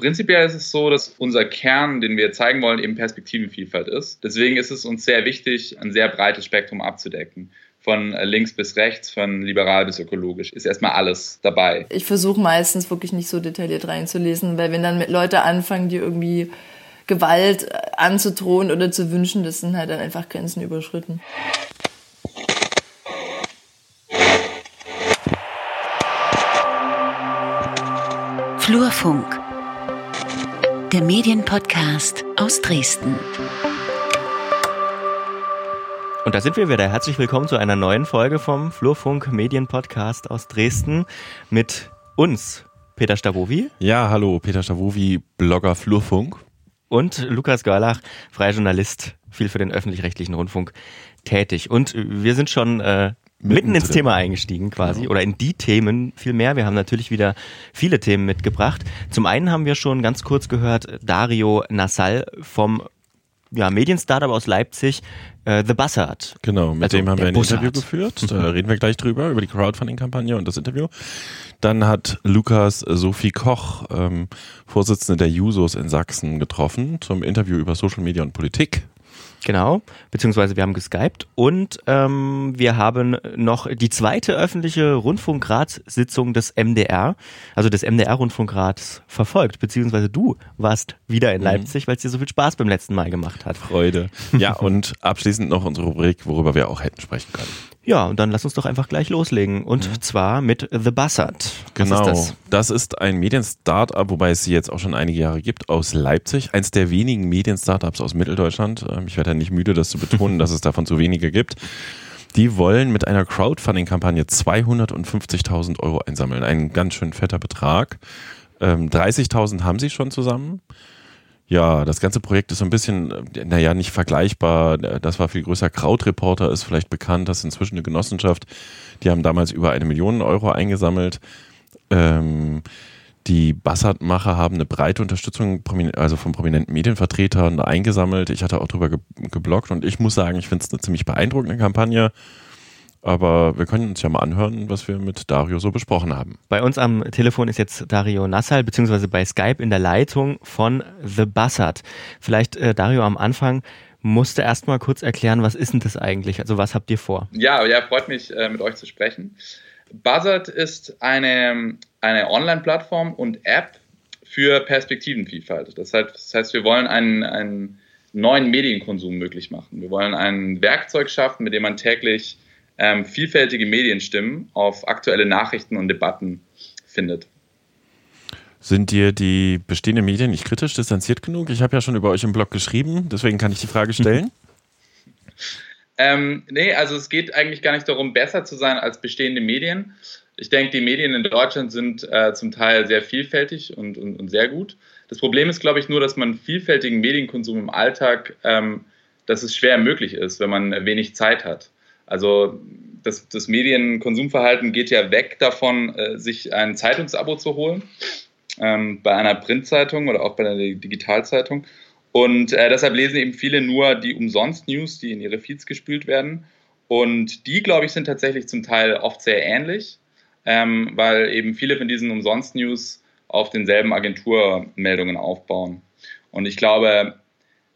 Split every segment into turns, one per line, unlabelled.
Prinzipiell ist es so, dass unser Kern, den wir zeigen wollen, eben Perspektivenvielfalt ist. Deswegen ist es uns sehr wichtig, ein sehr breites Spektrum abzudecken von links bis rechts, von liberal bis ökologisch, ist erstmal alles dabei.
Ich versuche meistens wirklich nicht so detailliert reinzulesen, weil wenn dann Leute anfangen, die irgendwie Gewalt anzudrohen oder zu wünschen, das sind halt dann einfach Grenzen überschritten.
Flurfunk, der Medienpodcast aus Dresden.
Und da sind wir wieder. Herzlich willkommen zu einer neuen Folge vom Flurfunk Medienpodcast aus Dresden mit uns, Peter Stavovi.
Ja, hallo, Peter Stavovi, Blogger Flurfunk.
Und Lukas Görlach, freier Journalist, viel für den öffentlich-rechtlichen Rundfunk tätig. Und wir sind schon äh, mitten ins Thema eingestiegen quasi genau. oder in die Themen viel mehr. Wir haben natürlich wieder viele Themen mitgebracht. Zum einen haben wir schon ganz kurz gehört Dario Nassal vom ja, Medien-Startup aus Leipzig, äh, The Buzzard.
Genau, mit also dem haben wir ein Bussard. Interview geführt. Da reden wir gleich drüber, über die Crowdfunding-Kampagne und das Interview. Dann hat Lukas Sophie Koch, ähm, Vorsitzende der Jusos in Sachsen, getroffen zum Interview über Social Media und Politik.
Genau, beziehungsweise wir haben geskypt und ähm, wir haben noch die zweite öffentliche Rundfunkratssitzung des MDR, also des MDR-Rundfunkrats, verfolgt, beziehungsweise du warst wieder in mhm. Leipzig, weil es dir so viel Spaß beim letzten Mal gemacht hat.
Freude. Ja, und abschließend noch unsere Rubrik, worüber wir auch hätten sprechen können.
Ja, und dann lass uns doch einfach gleich loslegen. Und mhm. zwar mit The Buzzard.
genau. Ist das? das? ist ein Medien-Startup, wobei es sie jetzt auch schon einige Jahre gibt, aus Leipzig. Eins der wenigen Medien-Startups aus Mitteldeutschland. Ähm, ich werde nicht müde, das zu betonen, dass es davon zu wenige gibt. Die wollen mit einer Crowdfunding-Kampagne 250.000 Euro einsammeln. Ein ganz schön fetter Betrag. 30.000 ähm, haben sie schon zusammen. Ja, das ganze Projekt ist so ein bisschen, äh, naja, nicht vergleichbar. Das war viel größer. Krautreporter ist vielleicht bekannt. Das ist inzwischen eine Genossenschaft. Die haben damals über eine Million Euro eingesammelt. Ähm, die Bassardmacher haben eine breite Unterstützung also von prominenten Medienvertretern eingesammelt. Ich hatte auch drüber geblockt und ich muss sagen, ich finde es eine ziemlich beeindruckende Kampagne. Aber wir können uns ja mal anhören, was wir mit Dario so besprochen haben.
Bei uns am Telefon ist jetzt Dario Nassal, beziehungsweise bei Skype in der Leitung von The Buzzard. Vielleicht, äh, Dario, am Anfang musste erst mal kurz erklären, was ist denn das eigentlich? Also was habt ihr vor?
Ja, ja, freut mich, äh, mit euch zu sprechen. Buzzard ist eine, eine Online-Plattform und App für Perspektivenvielfalt. Das heißt, das heißt wir wollen einen, einen neuen Medienkonsum möglich machen. Wir wollen ein Werkzeug schaffen, mit dem man täglich ähm, vielfältige Medienstimmen auf aktuelle Nachrichten und Debatten findet.
Sind dir die bestehenden Medien nicht kritisch distanziert genug? Ich habe ja schon über euch im Blog geschrieben, deswegen kann ich die Frage stellen.
ähm, nee, also es geht eigentlich gar nicht darum, besser zu sein als bestehende Medien. Ich denke, die Medien in Deutschland sind äh, zum Teil sehr vielfältig und, und, und, sehr gut. Das Problem ist, glaube ich, nur, dass man vielfältigen Medienkonsum im Alltag, ähm, dass es schwer möglich ist, wenn man wenig Zeit hat. Also das, das Medienkonsumverhalten geht ja weg davon, äh, sich ein Zeitungsabo zu holen, ähm, bei einer Printzeitung oder auch bei einer Digitalzeitung. Und äh, deshalb lesen eben viele nur die Umsonst-News, die in ihre Feeds gespült werden. Und die, glaube ich, sind tatsächlich zum Teil oft sehr ähnlich, ähm, weil eben viele von diesen Umsonst-News auf denselben Agenturmeldungen aufbauen. Und ich glaube,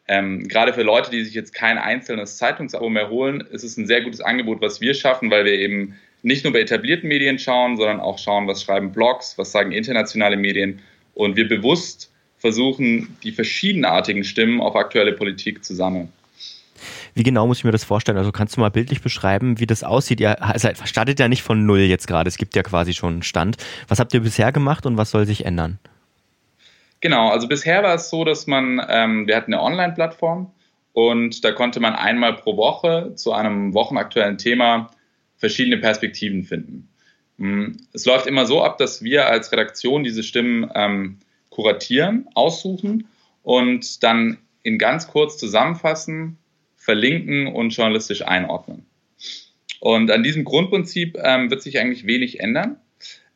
ähm, gerade für Leute, die sich jetzt kein einzelnes Zeitungsabo mehr holen, ist es ein sehr gutes Angebot, was wir schaffen, weil wir eben nicht nur bei etablierten Medien schauen, sondern auch schauen, was schreiben Blogs, was sagen internationale Medien und wir bewusst versuchen, die verschiedenartigen Stimmen auf aktuelle Politik zu sammeln.
Wie genau muss ich mir das vorstellen? Also kannst du mal bildlich beschreiben, wie das aussieht? Ihr also startet ja nicht von null jetzt gerade, es gibt ja quasi schon einen Stand. Was habt ihr bisher gemacht und was soll sich ändern?
Genau, also bisher war es so, dass man, ähm, wir hatten eine Online-Plattform und da konnte man einmal pro Woche zu einem wochenaktuellen Thema verschiedene Perspektiven finden. Mm, es läuft immer so ab, dass wir als Redaktion diese Stimmen ähm, kuratieren, aussuchen und dann in ganz kurz zusammenfassen, verlinken und journalistisch einordnen. Und an diesem Grundprinzip ähm, wird sich eigentlich wenig ändern.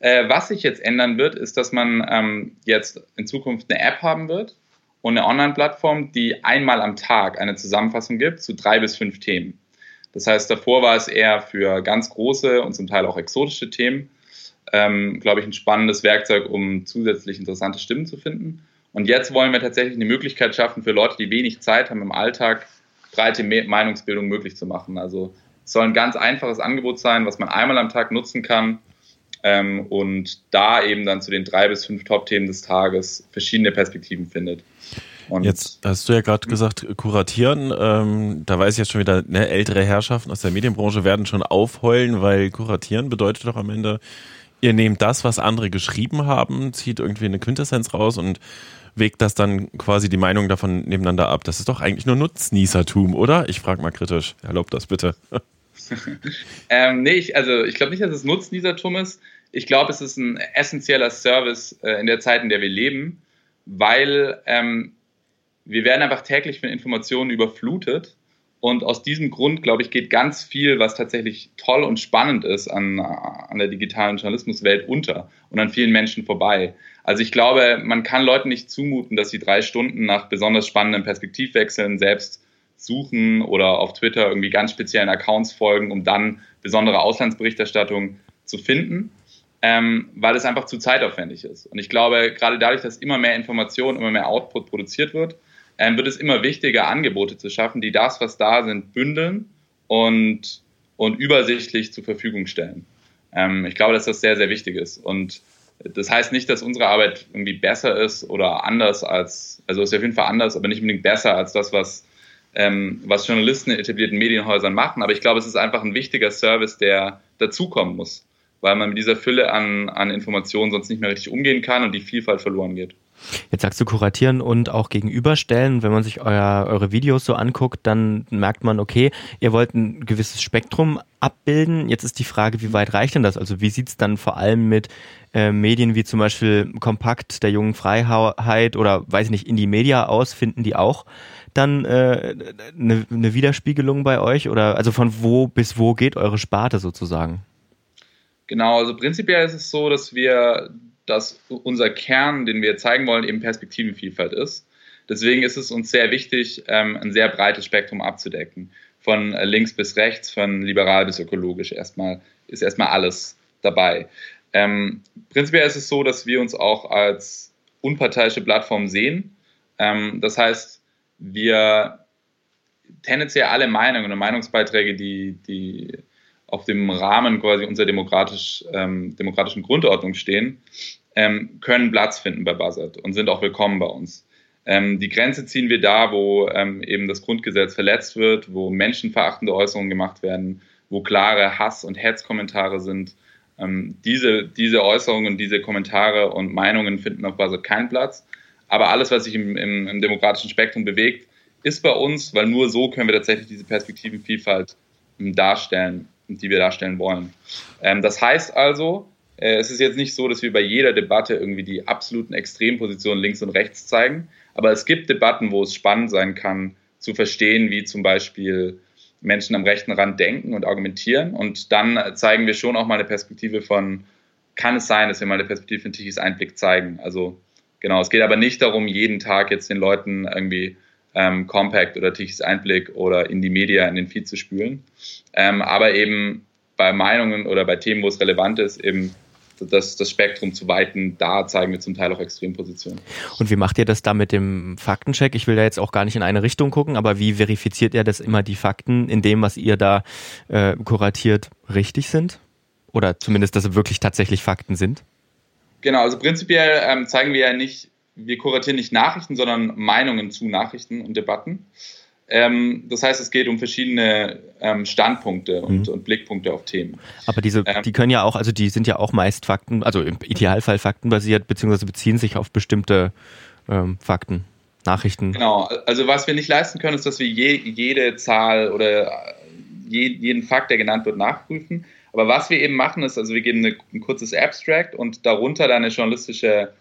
Äh, was sich jetzt ändern wird, ist, dass man ähm, jetzt in Zukunft eine App haben wird und eine Online-Plattform, die einmal am Tag eine Zusammenfassung gibt zu drei bis fünf Themen. Das heißt, davor war es eher für ganz große und zum Teil auch exotische Themen, ähm, glaube ich, ein spannendes Werkzeug, um zusätzlich interessante Stimmen zu finden. Und jetzt wollen wir tatsächlich eine Möglichkeit schaffen für Leute, die wenig Zeit haben im Alltag, breite Meinungsbildung möglich zu machen. Also es soll ein ganz einfaches Angebot sein, was man einmal am Tag nutzen kann ähm, und da eben dann zu den drei bis fünf Top-Themen des Tages verschiedene Perspektiven findet.
Und jetzt hast du ja gerade gesagt, kuratieren. Ähm, da weiß ich jetzt schon wieder, ne, ältere Herrschaften aus der Medienbranche werden schon aufheulen, weil kuratieren bedeutet doch am Ende, ihr nehmt das, was andere geschrieben haben, zieht irgendwie eine Quintessenz raus und wägt das dann quasi die Meinung davon nebeneinander ab. Das ist doch eigentlich nur Nutznießertum, oder? Ich frage mal kritisch. Erlaubt das bitte.
ähm, nee, ich, also ich glaube nicht, dass es Nutznießertum ist. Ich glaube, es ist ein essentieller Service äh, in der Zeit, in der wir leben, weil ähm, wir werden einfach täglich von Informationen überflutet. Und aus diesem Grund, glaube ich, geht ganz viel, was tatsächlich toll und spannend ist an, an der digitalen Journalismuswelt unter und an vielen Menschen vorbei. Also ich glaube, man kann Leuten nicht zumuten, dass sie drei Stunden nach besonders spannenden Perspektivwechseln selbst suchen oder auf Twitter irgendwie ganz speziellen Accounts folgen, um dann besondere Auslandsberichterstattung zu finden, ähm, weil es einfach zu zeitaufwendig ist. Und ich glaube, gerade dadurch, dass immer mehr Information, immer mehr Output produziert wird, ähm, wird es immer wichtiger, Angebote zu schaffen, die das, was da sind, bündeln und, und übersichtlich zur Verfügung stellen. Ähm, ich glaube, dass das sehr, sehr wichtig ist. Und das heißt nicht, dass unsere Arbeit irgendwie besser ist oder anders als, also ist auf jeden Fall anders, aber nicht unbedingt besser als das, was, ähm, was Journalisten in etablierten Medienhäusern machen. Aber ich glaube, es ist einfach ein wichtiger Service, der dazukommen muss, weil man mit dieser Fülle an, an Informationen sonst nicht mehr richtig umgehen kann und die Vielfalt verloren geht.
Jetzt sagst du kuratieren und auch gegenüberstellen. Wenn man sich euer, eure Videos so anguckt, dann merkt man, okay, ihr wollt ein gewisses Spektrum abbilden. Jetzt ist die Frage, wie weit reicht denn das? Also wie sieht's dann vor allem mit äh, Medien wie zum Beispiel Kompakt der jungen Freiheit oder weiß ich nicht, Indie Media aus? Finden die auch dann äh, eine, eine Widerspiegelung bei euch? Oder also von wo bis wo geht eure Sparte sozusagen?
Genau, also prinzipiell ist es so, dass wir dass unser Kern, den wir zeigen wollen, eben Perspektivenvielfalt ist. Deswegen ist es uns sehr wichtig, ähm, ein sehr breites Spektrum abzudecken. Von äh, links bis rechts, von liberal bis ökologisch. Erstmal ist erstmal alles dabei. Ähm, prinzipiell ist es so, dass wir uns auch als unparteiische Plattform sehen. Ähm, das heißt, wir tendenziell alle Meinungen und Meinungsbeiträge, die, die auf dem Rahmen quasi unserer demokratisch, ähm, demokratischen Grundordnung stehen, ähm, können Platz finden bei Buzzard und sind auch willkommen bei uns. Ähm, die Grenze ziehen wir da, wo ähm, eben das Grundgesetz verletzt wird, wo menschenverachtende Äußerungen gemacht werden, wo klare Hass- und Hetzkommentare sind. Ähm, diese, diese Äußerungen, diese Kommentare und Meinungen finden auf Buzzard keinen Platz. Aber alles, was sich im, im, im demokratischen Spektrum bewegt, ist bei uns, weil nur so können wir tatsächlich diese Perspektivenvielfalt ähm, darstellen die wir darstellen wollen. Ähm, das heißt also, äh, es ist jetzt nicht so, dass wir bei jeder Debatte irgendwie die absoluten Extrempositionen links und rechts zeigen, aber es gibt Debatten, wo es spannend sein kann, zu verstehen, wie zum Beispiel Menschen am rechten Rand denken und argumentieren. Und dann zeigen wir schon auch mal eine Perspektive von, kann es sein, dass wir mal eine Perspektive von Tichys Einblick zeigen. Also genau, es geht aber nicht darum, jeden Tag jetzt den Leuten irgendwie ähm, Compact oder Tichys Einblick oder in die Media in den Feed zu spülen. Ähm, aber eben bei Meinungen oder bei Themen, wo es relevant ist, eben das, das Spektrum zu weiten, da zeigen wir zum Teil auch Extrempositionen.
Und wie macht ihr das da mit dem Faktencheck? Ich will da jetzt auch gar nicht in eine Richtung gucken, aber wie verifiziert ihr, dass immer die Fakten in dem, was ihr da äh, kuratiert, richtig sind? Oder zumindest, dass sie wirklich tatsächlich Fakten sind?
Genau, also prinzipiell ähm, zeigen wir ja nicht wir kuratieren nicht Nachrichten, sondern Meinungen zu Nachrichten und Debatten. Ähm, das heißt, es geht um verschiedene ähm, Standpunkte und, mhm. und, Blickpunkte auf Themen.
Aber diese, ähm, die können ja auch, also die sind ja auch meist Fakten, also im Idealfall faktenbasiert, beziehungsweise beziehen sich auf bestimmte ähm, Fakten, Nachrichten.
Genau, also was wir nicht leisten können, ist, dass wir je, jede Zahl oder je, jeden Fakt, der genannt wird, nachprüfen. Aber was wir eben machen, ist, also wir geben eine, ein kurzes Abstract und darunter dann eine journalistische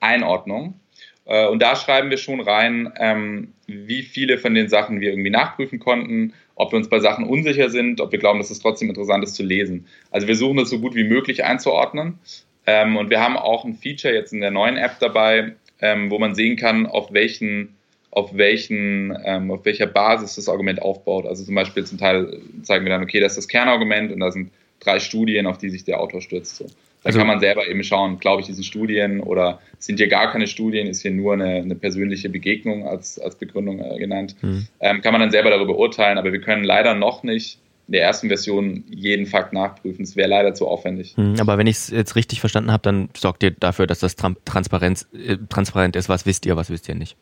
Einordnung. Äh, und da schreiben wir schon rein, ähm, wie viele von den Sachen wir irgendwie nachprüfen konnten, ob wir uns bei Sachen unsicher sind, ob wir glauben, dass es trotzdem interessant ist zu lesen. Also wir suchen das so gut wie möglich einzuordnen. Ähm, und wir haben auch ein Feature jetzt in der neuen App dabei, ähm, wo man sehen kann, auf welchen auf welchen, auf welcher Basis das Argument aufbaut. Also zum Beispiel zum Teil zeigen wir dann, okay, das ist das Kernargument und da sind drei Studien, auf die sich der Autor stürzt. So Da also, kann man selber eben schauen, glaube ich, diese Studien oder sind hier gar keine Studien, ist hier nur eine, eine persönliche Begegnung als, als Begründung äh, genannt. Mhm. Ähm, kann man dann selber darüber urteilen, aber wir können leider noch nicht in der ersten Version jeden Fakt nachprüfen. Es wäre leider zu aufwendig.
Mhm, aber wenn ich es jetzt richtig verstanden habe, dann sorgt ihr dafür, dass das Transparenz, äh, transparent ist. Was wisst ihr, was wisst ihr nicht?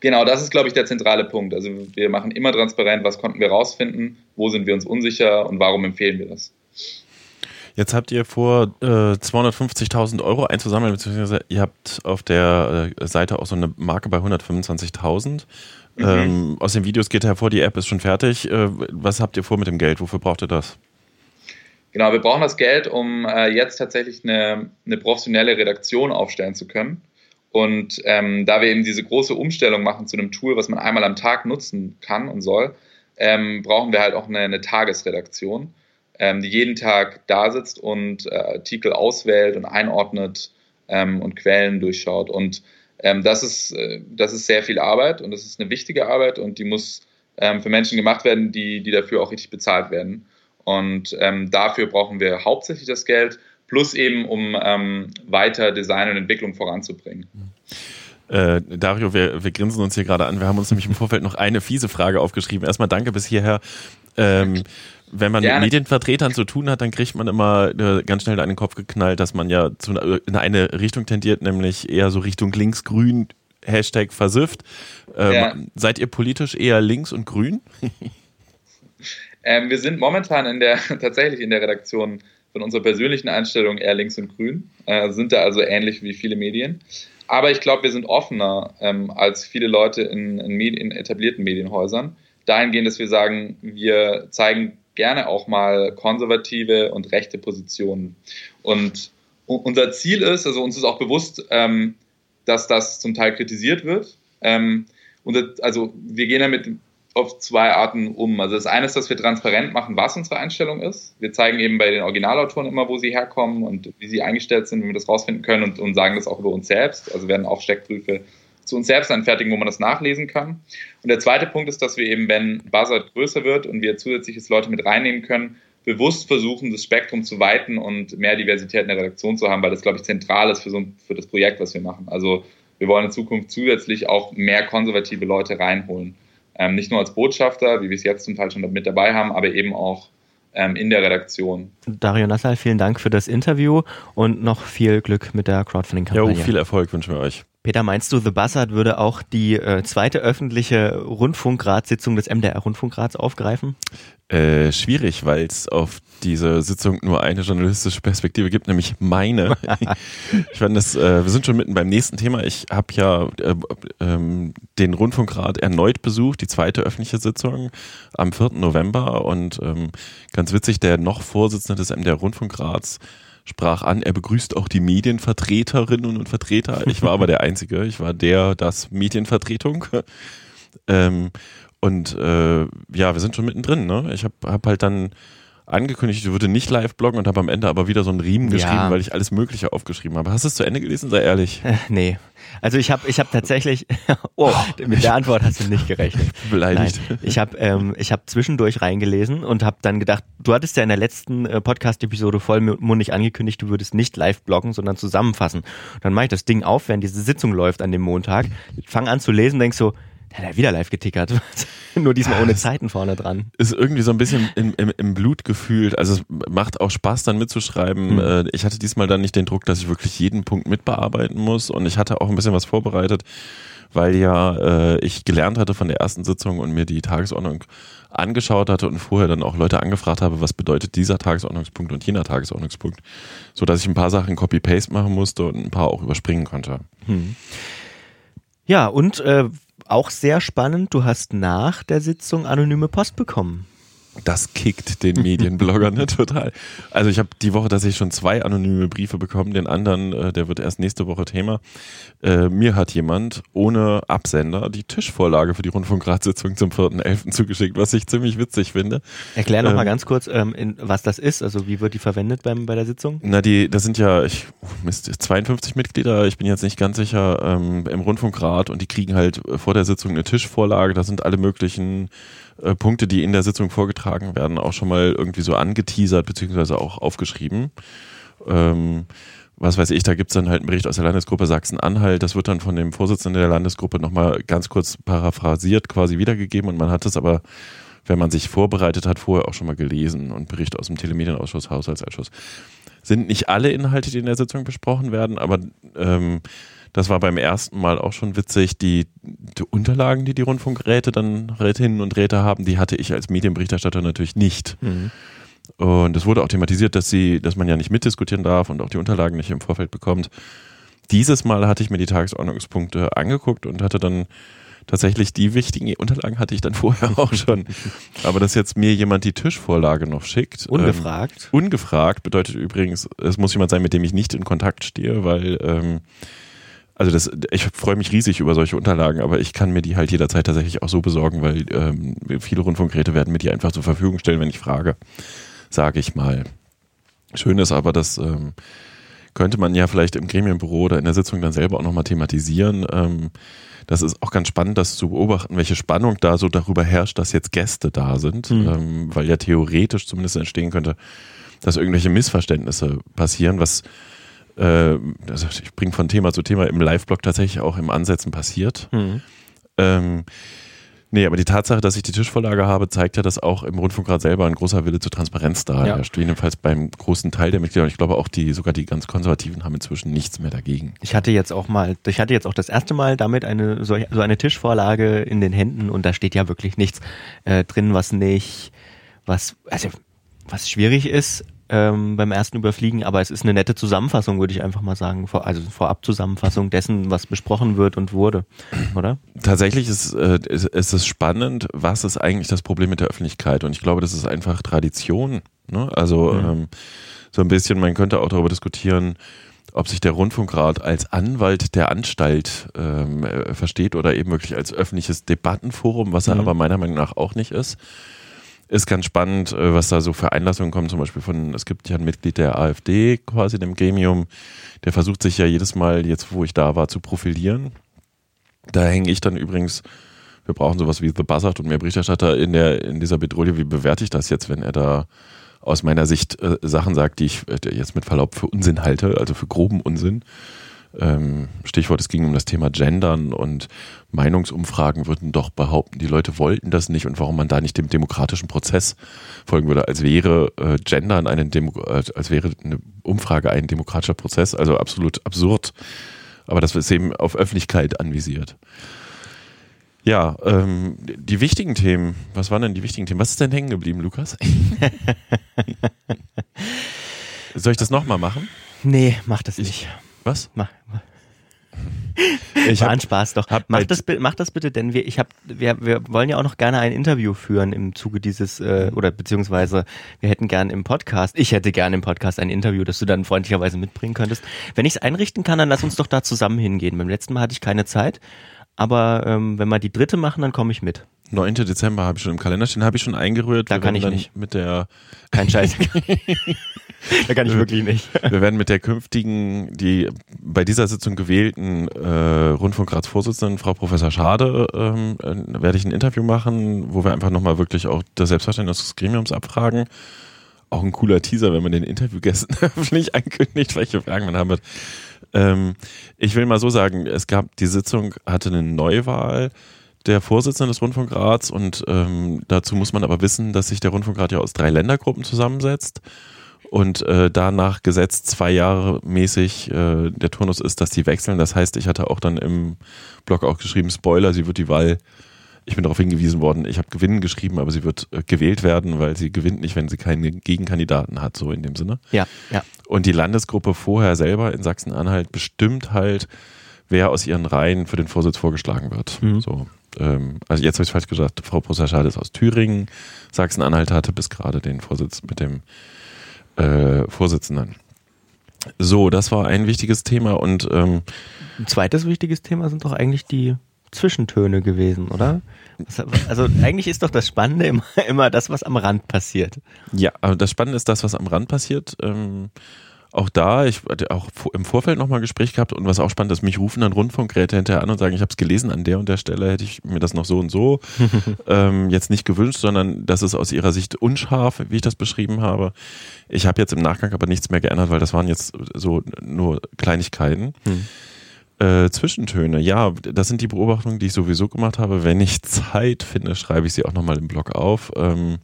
Genau, das ist, glaube ich, der zentrale Punkt. Also wir machen immer transparent, was konnten wir rausfinden, wo sind wir uns unsicher und warum empfehlen wir das.
Jetzt habt ihr vor, äh, 250.000 Euro einzusammeln, beziehungsweise ihr habt auf der äh, Seite auch so eine Marke bei 125.000. Mhm. Ähm, aus den Videos geht hervor, die App ist schon fertig. Äh, was habt ihr vor mit dem Geld? Wofür braucht ihr das?
Genau, wir brauchen das Geld, um äh, jetzt tatsächlich eine, eine professionelle Redaktion aufstellen zu können. Und ähm, da wir eben diese große Umstellung machen zu einem Tool, was man einmal am Tag nutzen kann und soll, ähm, brauchen wir halt auch eine, eine Tagesredaktion, die jeden Tag da sitzt und äh, Artikel auswählt und einordnet ähm, und Quellen durchschaut. Und ähm, das, ist, äh, das ist sehr viel Arbeit und das ist eine wichtige Arbeit und die muss ähm, für Menschen gemacht werden, die, die dafür auch richtig bezahlt werden. Und dafür brauchen wir hauptsächlich das Geld plus eben um ähm, weiter Design und Entwicklung voranzubringen.
Äh, Dario, wir, wir grinsen uns hier gerade an. Wir haben uns nämlich im Vorfeld noch eine fiese Frage aufgeschrieben. Erstmal danke bis hierher. Ähm, wenn man Gerne. mit Medienvertretern zu tun hat, dann kriegt man immer äh, ganz schnell an den Kopf geknallt, dass man ja zu, in eine Richtung tendiert, nämlich eher so Richtung links-grün, Hashtag versifft. Ähm, ja. Seid ihr politisch eher links und grün?
ähm, wir sind momentan in der, tatsächlich in der Redaktion von unserer persönlichen Einstellung eher links und grün, äh, sind da also ähnlich wie viele Medien. Aber ich glaube, wir sind offener ähm, als viele Leute in, in, Medien, in etablierten Medienhäusern. Dahingehend, dass wir sagen, wir zeigen gerne auch mal konservative und rechte Positionen. Und unser Ziel ist, also uns ist auch bewusst, ähm, dass das zum Teil kritisiert wird. Ähm, und also wir gehen damit auf zwei Arten um. Also das eine ist, dass wir transparent machen, was unsere Einstellung ist. Wir zeigen eben bei den Originalautoren immer, wo sie herkommen und wie sie eingestellt sind, wenn wir das rausfinden können und, und sagen das auch über uns selbst. Also werden auch Steckbriefe zu uns selbst anfertigen, wo man das nachlesen kann. Und der zweite Punkt ist, dass wir eben, wenn Buzzard größer wird und wir zusätzliche Leute mit reinnehmen können, bewusst versuchen, das Spektrum zu weiten und mehr Diversität in der Redaktion zu haben, weil das, glaube ich, zentral ist für, so, für das Projekt, was wir machen. Also wir wollen in Zukunft zusätzlich auch mehr konservative Leute reinholen. Ähm, nicht nur als Botschafter, wie wir es jetzt zum Teil schon mit dabei haben, aber eben auch ähm, in der Redaktion.
Dario Nassal, vielen Dank für das Interview und noch viel Glück mit der Crowdfunding-Kampagne.
Ja, viel Erfolg wünschen wir euch.
Peter, meinst du, The Buzzard würde auch die äh, zweite öffentliche Rundfunkratssitzung des MDR-Rundfunkrats aufgreifen?
Äh, schwierig, weil es auf diese Sitzung nur eine journalistische Perspektive gibt, nämlich meine. ich fand das, äh, wir sind schon mitten beim nächsten Thema. Ich habe ja äh, ähm, den Rundfunkrat erneut besucht, die zweite öffentliche Sitzung am 4. November und ähm, ganz witzig, der noch Vorsitzende des MDR-Rundfunkrats sprach an, er begrüßt auch die Medienvertreterinnen und Vertreter. Ich war aber der Einzige, ich war der, das Medienvertretung. Ähm, und äh, ja, wir sind schon mittendrin. Ne? Ich habe hab halt dann angekündigt, ich würde nicht live bloggen und habe am Ende aber wieder so einen Riemen geschrieben, ja. weil ich alles Mögliche aufgeschrieben habe. Hast du es zu Ende gelesen? Sei ehrlich.
Äh, nee. Also ich habe ich hab tatsächlich, oh, mit der Antwort hast du nicht gerechnet.
Beleidigt.
Nein, ich habe ähm, ich hab zwischendurch reingelesen und habe dann gedacht, du hattest ja in der letzten äh, Podcast-Episode vollmundig angekündigt, du würdest nicht live bloggen, sondern zusammenfassen. Und dann mache ich das Ding auf, während diese Sitzung läuft an dem Montag, fang an zu lesen, denk so, hat er wieder live getickert. Nur diesmal ohne Zeiten vorne dran.
Ist irgendwie so ein bisschen im, im, im Blut gefühlt. Also es macht auch Spaß dann mitzuschreiben. Mhm. Ich hatte diesmal dann nicht den Druck, dass ich wirklich jeden Punkt mitbearbeiten muss. Und ich hatte auch ein bisschen was vorbereitet, weil ja äh, ich gelernt hatte von der ersten Sitzung und mir die Tagesordnung angeschaut hatte und vorher dann auch Leute angefragt habe, was bedeutet dieser Tagesordnungspunkt und jener Tagesordnungspunkt. So dass ich ein paar Sachen Copy-Paste machen musste und ein paar auch überspringen konnte.
Mhm. Ja, und äh, auch sehr spannend, du hast nach der Sitzung anonyme Post bekommen.
Das kickt den Medienblogger ne, total. Also ich habe die Woche tatsächlich schon zwei anonyme Briefe bekommen. Den anderen, äh, der wird erst nächste Woche Thema. Äh, mir hat jemand ohne Absender die Tischvorlage für die Rundfunkratssitzung zum 4.11. zugeschickt, was ich ziemlich witzig finde.
Erklär noch ähm, mal ganz kurz, ähm, in, was das ist. Also wie wird die verwendet beim, bei der Sitzung?
Na, die, das sind ja ich, oh Mist, 52 Mitglieder. Ich bin jetzt nicht ganz sicher ähm, im Rundfunkrat und die kriegen halt vor der Sitzung eine Tischvorlage. Da sind alle möglichen äh, Punkte, die in der Sitzung vorgetragen werden, auch schon mal irgendwie so angeteasert beziehungsweise auch aufgeschrieben. Ähm, was weiß ich, da gibt es dann halt einen Bericht aus der Landesgruppe Sachsen-Anhalt. Das wird dann von dem Vorsitzenden der Landesgruppe nochmal ganz kurz paraphrasiert quasi wiedergegeben und man hat es aber, wenn man sich vorbereitet hat, vorher auch schon mal gelesen und Bericht aus dem Telemedienausschuss, Haushaltsausschuss. Sind nicht alle Inhalte, die in der Sitzung besprochen werden, aber ähm, das war beim ersten Mal auch schon witzig. Die, die Unterlagen, die die Rundfunkräte dann Rätinnen und Räte haben, die hatte ich als Medienberichterstatter natürlich nicht. Mhm. Und es wurde auch thematisiert, dass sie, dass man ja nicht mitdiskutieren darf und auch die Unterlagen nicht im Vorfeld bekommt. Dieses Mal hatte ich mir die Tagesordnungspunkte angeguckt und hatte dann tatsächlich die wichtigen Unterlagen hatte ich dann vorher auch schon. Aber dass jetzt mir jemand die Tischvorlage noch schickt.
Ungefragt.
Ähm, ungefragt bedeutet übrigens, es muss jemand sein, mit dem ich nicht in Kontakt stehe, weil ähm, also das, ich freue mich riesig über solche Unterlagen, aber ich kann mir die halt jederzeit tatsächlich auch so besorgen, weil ähm, viele Rundfunkgeräte werden mir die einfach zur Verfügung stellen, wenn ich frage sage ich mal. Schön ist aber, dass ähm, könnte man ja vielleicht im Gremienbüro oder in der Sitzung dann selber auch nochmal thematisieren. Ähm, das ist auch ganz spannend, das zu beobachten, welche Spannung da so darüber herrscht, dass jetzt Gäste da sind, mhm. ähm, weil ja theoretisch zumindest entstehen könnte, dass irgendwelche Missverständnisse passieren, was äh, also ich bringe von Thema zu Thema im Live-Blog tatsächlich auch im Ansätzen passiert. Mhm. Ähm, Nee, aber die Tatsache, dass ich die Tischvorlage habe, zeigt ja, dass auch im Rundfunkrat selber ein großer Wille zur Transparenz da ja. herrscht. Jedenfalls beim großen Teil der Mitglieder. Und ich glaube auch die, sogar die ganz Konservativen haben inzwischen nichts mehr dagegen.
Ich hatte jetzt auch mal, ich hatte jetzt auch das erste Mal damit eine, so, eine Tischvorlage in den Händen und da steht ja wirklich nichts äh, drin, was nicht, was, also, was schwierig ist, ähm, beim ersten Überfliegen, aber es ist eine nette Zusammenfassung, würde ich einfach mal sagen. Vor, also Vorab-Zusammenfassung dessen, was besprochen wird und wurde, oder?
Tatsächlich ist, äh, ist, ist es spannend, was ist eigentlich das Problem mit der Öffentlichkeit? Und ich glaube, das ist einfach Tradition. Ne? Also mhm. ähm, so ein bisschen, man könnte auch darüber diskutieren, ob sich der Rundfunkrat als Anwalt der Anstalt ähm, äh, versteht oder eben wirklich als öffentliches Debattenforum, was er mhm. aber meiner Meinung nach auch nicht ist ist ganz spannend, äh, was da so für Einlassungen kommen. Zum Beispiel von, es gibt ja ein Mitglied der AfD quasi dem Gremium, der versucht sich ja jedes Mal, jetzt wo ich da war, zu profilieren. Da hänge ich dann übrigens, wir brauchen sowas wie The Buzzard und mehr Berichterstatter in der, in dieser Bedrohung. Wie bewerte ich das jetzt, wenn er da aus meiner Sicht äh, Sachen sagt, die ich äh, jetzt mit Verlaub für Unsinn halte, also für groben Unsinn? Ähm, Stichwort, es ging um das Thema Gendern und Meinungsumfragen würden doch behaupten, die Leute wollten das nicht und warum man da nicht dem demokratischen Prozess folgen würde, als wäre äh, Gendern eine Demo als wäre eine Umfrage ein demokratischer Prozess, also absolut absurd. Aber das ist eben auf Öffentlichkeit anvisiert. Ja, ähm, die wichtigen Themen, was waren denn die wichtigen Themen? Was ist denn hängen geblieben, Lukas? Soll ich das nochmal machen?
Nee, mach das nicht.
Was? Mach.
Ich War ein Spaß doch. Mach das, mach das bitte, denn wir, ich hab, wir, wir wollen ja auch noch gerne ein Interview führen im Zuge dieses, äh, oder beziehungsweise wir hätten gern im Podcast, ich hätte gern im Podcast ein Interview, das du dann freundlicherweise mitbringen könntest. Wenn ich es einrichten kann, dann lass uns doch da zusammen hingehen. Beim letzten Mal hatte ich keine Zeit, aber ähm, wenn wir die dritte machen, dann komme ich mit.
9. Dezember habe ich schon im Kalender stehen, habe ich schon eingerührt.
Da kann ich nicht.
Mit der
Kein Scheiß. da kann ich wirklich nicht.
Wir werden mit der künftigen, die bei dieser Sitzung gewählten äh, Rundfunkratsvorsitzenden, Frau Professor Schade, ähm, äh, werde ich ein Interview machen, wo wir einfach nochmal wirklich auch das Selbstverständnis des Gremiums abfragen. Auch ein cooler Teaser, wenn man den Interviewgästen öffentlich ankündigt, welche Fragen man haben wird. Ähm, ich will mal so sagen, es gab, die Sitzung hatte eine Neuwahl der Vorsitzende des Rundfunkrats und ähm, dazu muss man aber wissen, dass sich der Rundfunkrat ja aus drei Ländergruppen zusammensetzt und äh, danach gesetzt zwei Jahre mäßig äh, der Turnus ist, dass die wechseln. Das heißt, ich hatte auch dann im Blog auch geschrieben, Spoiler, sie wird die Wahl, ich bin darauf hingewiesen worden, ich habe Gewinnen geschrieben, aber sie wird äh, gewählt werden, weil sie gewinnt nicht, wenn sie keine Gegenkandidaten hat, so in dem Sinne.
Ja, ja.
Und die Landesgruppe vorher selber in Sachsen-Anhalt bestimmt halt, wer aus ihren Reihen für den Vorsitz vorgeschlagen wird. Mhm. So ähm, also jetzt habe ich falsch gesagt, Frau Professor ist aus Thüringen, Sachsen-Anhalt hatte bis gerade den Vorsitz mit dem äh, Vorsitzenden. So, das war ein wichtiges Thema und ähm,
ein zweites wichtiges Thema sind doch eigentlich die Zwischentöne gewesen, oder? Also eigentlich ist doch das Spannende immer, immer das, was am Rand passiert.
Ja, aber das Spannende ist das, was am Rand passiert. Ähm, auch da, ich hatte auch im Vorfeld nochmal ein Gespräch gehabt und was auch spannend ist, mich rufen dann Rundfunkgeräte hinterher an und sagen, ich habe es gelesen, an der und der Stelle hätte ich mir das noch so und so ähm, jetzt nicht gewünscht, sondern das ist aus ihrer Sicht unscharf, wie ich das beschrieben habe. Ich habe jetzt im Nachgang aber nichts mehr geändert, weil das waren jetzt so nur Kleinigkeiten. Hm. Äh, Zwischentöne, ja, das sind die Beobachtungen, die ich sowieso gemacht habe. Wenn ich Zeit finde, schreibe ich sie auch nochmal im Blog auf. Ähm,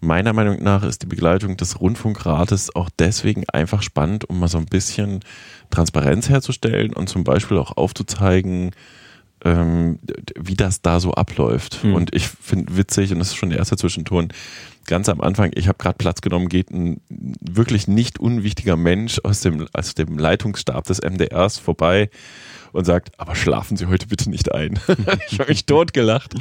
Meiner Meinung nach ist die Begleitung des Rundfunkrates auch deswegen einfach spannend, um mal so ein bisschen Transparenz herzustellen und zum Beispiel auch aufzuzeigen, ähm, wie das da so abläuft. Mhm. Und ich finde witzig, und das ist schon der erste Zwischenton, ganz am Anfang, ich habe gerade Platz genommen, geht ein wirklich nicht unwichtiger Mensch aus dem, aus dem Leitungsstab des MDRs vorbei und sagt, aber schlafen Sie heute bitte nicht ein. ich habe mich totgelacht.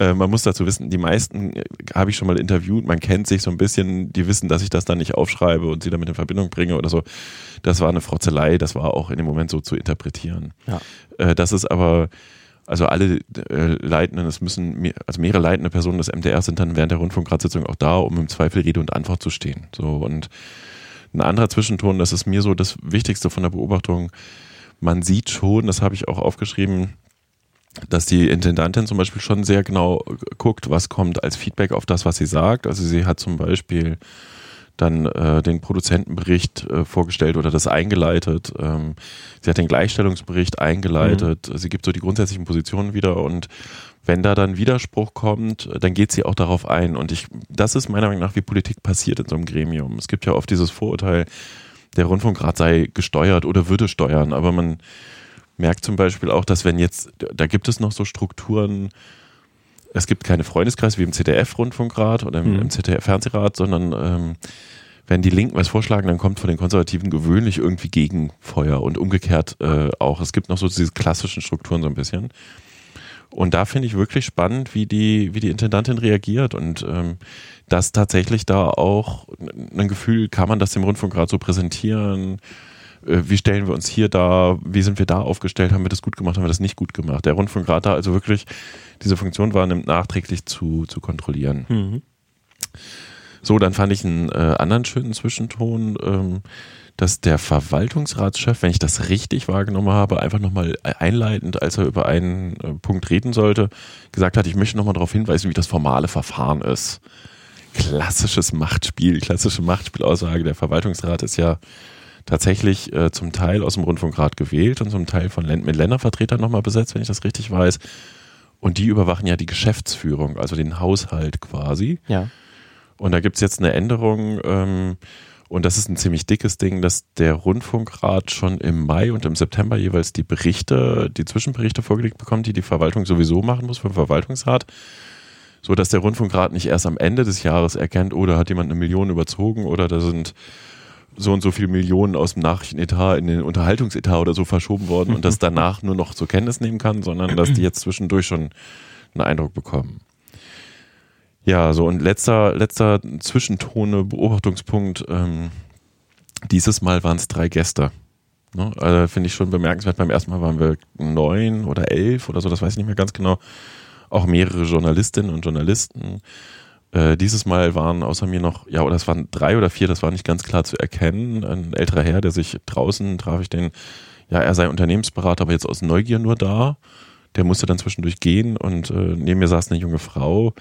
Äh, man muss dazu wissen, die meisten äh, habe ich schon mal interviewt, man kennt sich so ein bisschen, die wissen, dass ich das dann nicht aufschreibe und sie damit in Verbindung bringe oder so. Das war eine Frotzelei, das war auch in dem Moment so zu interpretieren. Ja. Äh, das ist aber, also alle äh, Leitenden, es müssen, also mehrere leitende Personen des MDR sind dann während der Rundfunkratssitzung auch da, um im Zweifel Rede und Antwort zu stehen. So und ein anderer Zwischenton, das ist mir so das Wichtigste von der Beobachtung. Man sieht schon, das habe ich auch aufgeschrieben, dass die Intendantin zum Beispiel schon sehr genau guckt, was kommt als Feedback auf das, was sie sagt. Also sie hat zum Beispiel dann äh, den Produzentenbericht äh, vorgestellt oder das eingeleitet. Ähm, sie hat den Gleichstellungsbericht eingeleitet. Mhm. Sie gibt so die grundsätzlichen Positionen wieder und wenn da dann Widerspruch kommt, dann geht sie auch darauf ein. Und ich, das ist meiner Meinung nach, wie Politik passiert in so einem Gremium. Es gibt ja oft dieses Vorurteil, der Rundfunkrat sei gesteuert oder würde steuern, aber man merkt zum Beispiel auch, dass wenn jetzt, da gibt es noch so Strukturen, es gibt keine Freundeskreise wie im ZDF-Rundfunkrat oder im, mhm. im ZDF-Fernsehrat, sondern ähm, wenn die Linken was vorschlagen, dann kommt von den Konservativen gewöhnlich irgendwie Gegenfeuer und umgekehrt äh, auch. Es gibt noch so diese klassischen Strukturen so ein bisschen. Und da finde ich wirklich spannend, wie die, wie die Intendantin reagiert und ähm, dass tatsächlich da auch ein Gefühl, kann man das dem Rundfunkrat so präsentieren? Äh, wie stellen wir uns hier da, wie sind wir da aufgestellt, haben wir das gut gemacht, haben wir das nicht gut gemacht. Der Rundfunkrat da also wirklich diese Funktion wahrnimmt, nachträglich zu, zu kontrollieren. Mhm. So, dann fand ich einen äh, anderen schönen Zwischenton, ähm, dass der Verwaltungsratschef, wenn ich das richtig wahrgenommen habe, einfach nochmal einleitend, als er über einen äh, Punkt reden sollte, gesagt hat, ich möchte nochmal darauf hinweisen, wie das formale Verfahren ist. Klassisches Machtspiel, klassische Machtspielaussage. Der Verwaltungsrat ist ja tatsächlich äh, zum Teil aus dem Rundfunkrat gewählt und zum Teil von Länd mit Ländervertretern nochmal besetzt, wenn ich das richtig weiß. Und die überwachen ja die Geschäftsführung, also den Haushalt quasi.
Ja.
Und da gibt es jetzt eine Änderung, ähm, und das ist ein ziemlich dickes Ding, dass der Rundfunkrat schon im Mai und im September jeweils die Berichte, die Zwischenberichte vorgelegt bekommt, die die Verwaltung sowieso machen muss vom Verwaltungsrat. So dass der Rundfunkrat nicht erst am Ende des Jahres erkennt, oder oh, hat jemand eine Million überzogen oder da sind so und so viele Millionen aus dem Nachrichtenetat in den Unterhaltungsetat oder so verschoben worden und das danach nur noch zur Kenntnis nehmen kann, sondern dass die jetzt zwischendurch schon einen Eindruck bekommen. Ja, so und letzter, letzter Zwischentone, Beobachtungspunkt. Ähm, dieses Mal waren es drei Gäste. Ne? Also Finde ich schon bemerkenswert. Beim ersten Mal waren wir neun oder elf oder so, das weiß ich nicht mehr ganz genau. Auch mehrere Journalistinnen und Journalisten. Äh, dieses Mal waren außer mir noch, ja, oder es waren drei oder vier, das war nicht ganz klar zu erkennen. Ein älterer Herr, der sich draußen traf ich den, ja, er sei Unternehmensberater, aber jetzt aus Neugier nur da. Der musste dann zwischendurch gehen und äh, neben mir saß eine junge Frau,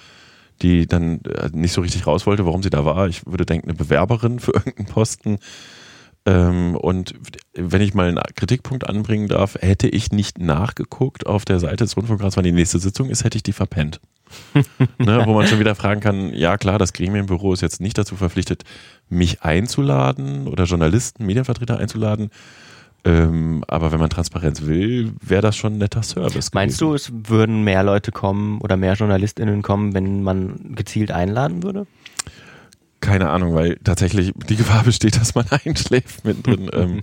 die dann äh, nicht so richtig raus wollte, warum sie da war. Ich würde denken, eine Bewerberin für irgendeinen Posten. Ähm, und wenn ich mal einen Kritikpunkt anbringen darf, hätte ich nicht nachgeguckt auf der Seite des Rundfunkrats, wann die nächste Sitzung ist, hätte ich die verpennt. ne, wo man schon wieder fragen kann, ja klar, das Gremienbüro ist jetzt nicht dazu verpflichtet, mich einzuladen oder Journalisten, Medienvertreter einzuladen. Ähm, aber wenn man Transparenz will, wäre das schon ein netter Service.
Meinst gewesen. du, es würden mehr Leute kommen oder mehr JournalistInnen kommen, wenn man gezielt einladen würde?
Keine Ahnung, weil tatsächlich die Gefahr besteht, dass man einschläft mittendrin. ähm,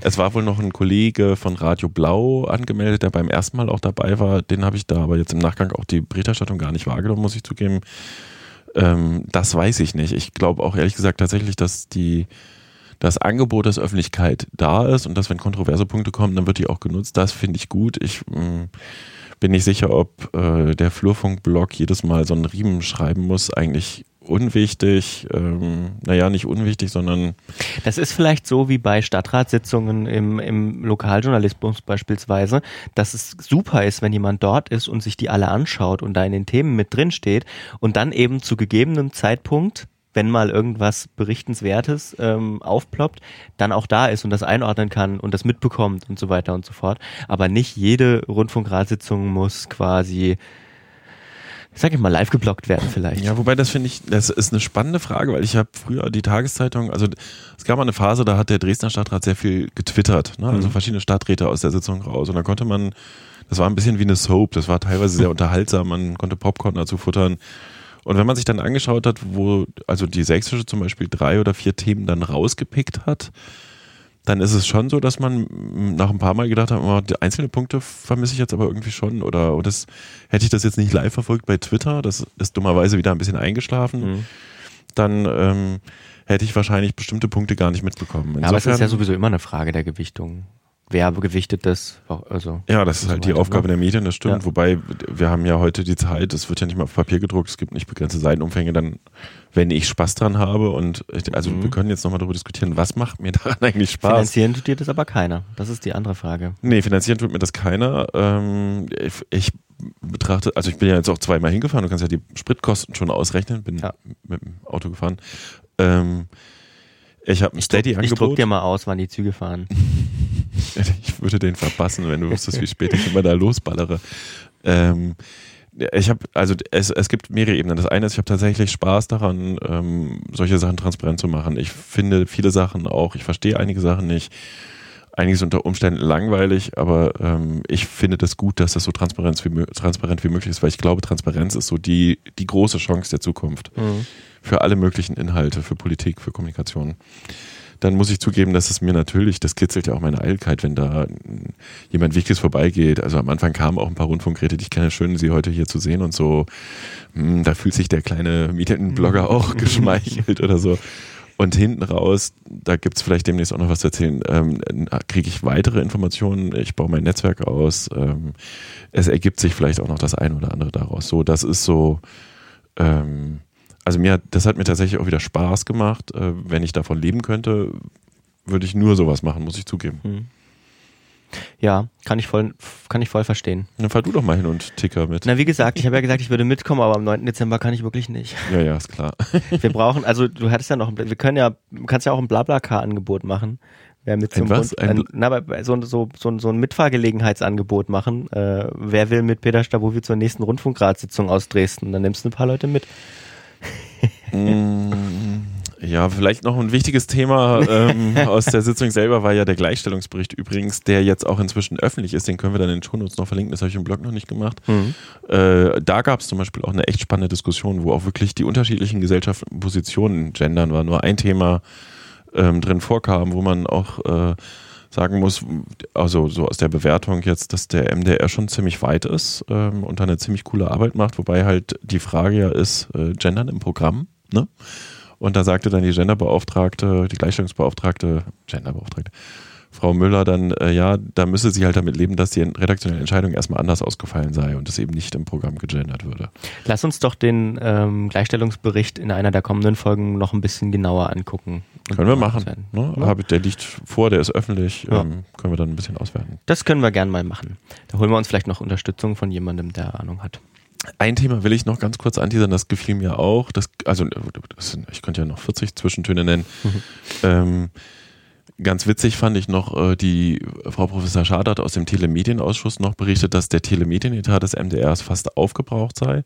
es war wohl noch ein Kollege von Radio Blau angemeldet, der beim ersten Mal auch dabei war. Den habe ich da aber jetzt im Nachgang auch die Berichterstattung gar nicht wahrgenommen, muss ich zugeben. Ähm, das weiß ich nicht. Ich glaube auch ehrlich gesagt tatsächlich, dass die das Angebot, dass Öffentlichkeit da ist und dass wenn kontroverse Punkte kommen, dann wird die auch genutzt. Das finde ich gut. Ich mh, mm, bin nicht sicher, ob äh, der Flurfunk-Blog jedes Mal so einen Riemen schreiben muss. Eigentlich unwichtig, ähm, naja, nicht unwichtig, sondern.
Das ist vielleicht so wie bei Stadtratssitzungen im, im Lokaljournalismus beispielsweise, dass es super ist, wenn jemand dort ist und sich die alle anschaut und da in den Themen mit drin steht und dann eben zu gegebenem Zeitpunkt wenn mal irgendwas Berichtenswertes ähm, aufploppt, dann auch da ist und das einordnen kann und das mitbekommt und so weiter und so fort. Aber nicht jede Rundfunkratssitzung muss quasi sag ich mal, live geblockt werden vielleicht.
Ja, wobei das finde ich, das ist eine spannende Frage, weil ich habe früher die Tageszeitung, also es gab mal eine Phase, da hat der Dresdner Stadtrat sehr viel getwittert, ne? also mhm. verschiedene Stadträte aus der Sitzung raus und da konnte man, das war ein bisschen wie eine Soap, das war teilweise sehr unterhaltsam, man konnte Popcorn dazu futtern. Und wenn man sich dann angeschaut hat, wo also die Sächsische zum Beispiel drei oder vier Themen dann rausgepickt hat, dann ist es schon so, dass man nach ein paar Mal gedacht hat, oh, einzelne Punkte vermisse ich jetzt aber irgendwie schon. Oder, oder das, hätte ich das jetzt nicht live verfolgt bei Twitter, das ist dummerweise wieder ein bisschen eingeschlafen, mhm. dann ähm, hätte ich wahrscheinlich bestimmte Punkte gar nicht mitbekommen.
Insofern, ja, aber es ist ja sowieso immer eine Frage der Gewichtung wer gewichtet das? Also
ja, das ist halt so die Aufgabe ne? der Medien, das stimmt. Ja. Wobei wir haben ja heute die Zeit, es wird ja nicht mal auf Papier gedruckt, es gibt nicht begrenzte Seitenumfänge, dann, wenn ich Spaß dran habe und also mhm. wir können jetzt nochmal darüber diskutieren, was macht mir daran eigentlich Spaß?
Finanzieren tut dir das aber keiner. Das ist die andere Frage.
Nee, finanzieren tut mir das keiner. Ähm, ich, ich betrachte, also ich bin ja jetzt auch zweimal hingefahren, du kannst ja die Spritkosten schon ausrechnen, bin ja. mit dem Auto gefahren. Ähm, ich habe ein Steady-Angebot.
Ich druck dir mal aus, wann die Züge fahren.
ich würde den verpassen, wenn du wüsstest, wie spät ich immer da losballere. Ähm, ich habe, also es, es gibt mehrere Ebenen. Das eine ist, ich habe tatsächlich Spaß daran, ähm, solche Sachen transparent zu machen. Ich finde viele Sachen auch, ich verstehe einige Sachen nicht. Einiges unter Umständen langweilig, aber ähm, ich finde das gut, dass das so transparent wie, transparent wie möglich ist, weil ich glaube, Transparenz ist so die, die große Chance der Zukunft. Mhm. Für alle möglichen Inhalte, für Politik, für Kommunikation dann muss ich zugeben, dass es mir natürlich, das kitzelt ja auch meine Eilkeit, wenn da jemand Wichtiges vorbeigeht. Also am Anfang kamen auch ein paar Rundfunkgeräte, die ich kenne, schön, sie heute hier zu sehen und so. Hm, da fühlt sich der kleine Medienblogger auch geschmeichelt oder so. Und hinten raus, da gibt es vielleicht demnächst auch noch was zu erzählen, ähm, kriege ich weitere Informationen, ich baue mein Netzwerk aus, ähm, es ergibt sich vielleicht auch noch das eine oder andere daraus. So, das ist so, ähm, also mir das hat mir tatsächlich auch wieder Spaß gemacht. Äh, wenn ich davon leben könnte, würde ich nur sowas machen, muss ich zugeben. Hm.
Ja, kann ich voll, kann ich voll verstehen.
Dann fahr du doch mal hin und ticker mit.
Na, wie gesagt, ich habe ja gesagt, ich würde mitkommen, aber am 9. Dezember kann ich wirklich nicht.
Ja, ja, ist klar.
Wir brauchen, also du hattest ja noch, wir können ja, du kannst ja auch ein Blablacar-Angebot machen. Wer mit
ein was?
Ein, ein, na, so, so, so, so ein Mitfahrgelegenheitsangebot machen. Äh, wer will mit Peter Stabowi zur nächsten Rundfunkratssitzung aus Dresden? Dann nimmst du ein paar Leute mit.
Mm, ja, vielleicht noch ein wichtiges Thema ähm, aus der Sitzung selber war ja der Gleichstellungsbericht übrigens, der jetzt auch inzwischen öffentlich ist. Den können wir dann in den Shownotes noch verlinken. Das habe ich im Blog noch nicht gemacht. Mhm. Äh, da gab es zum Beispiel auch eine echt spannende Diskussion, wo auch wirklich die unterschiedlichen gesellschaftlichen Positionen, Gendern war nur ein Thema ähm, drin vorkam, wo man auch äh, sagen muss, also so aus der Bewertung jetzt, dass der MDR schon ziemlich weit ist ähm, und da eine ziemlich coole Arbeit macht, wobei halt die Frage ja ist, äh, Gendern im Programm, ne? Und da sagte dann die Genderbeauftragte, die Gleichstellungsbeauftragte, Genderbeauftragte, Frau Müller dann, äh, ja, da müsse sie halt damit leben, dass die redaktionelle Entscheidung erstmal anders ausgefallen sei und es eben nicht im Programm gegendert würde.
Lass uns doch den ähm, Gleichstellungsbericht in einer der kommenden Folgen noch ein bisschen genauer angucken.
Können wir machen. Ne? Ja. Der liegt vor, der ist öffentlich, ja. ähm, können wir dann ein bisschen auswerten.
Das können wir gern mal machen. Da holen wir uns vielleicht noch Unterstützung von jemandem, der Ahnung hat.
Ein Thema will ich noch ganz kurz anteasern, das gefiel mir auch. Das, also, das sind, ich könnte ja noch 40 Zwischentöne nennen. Mhm. Ähm, Ganz witzig fand ich noch, äh, die Frau Professor Schad hat aus dem Telemedienausschuss noch berichtet, dass der Telemedienetat des MDRs fast aufgebraucht sei.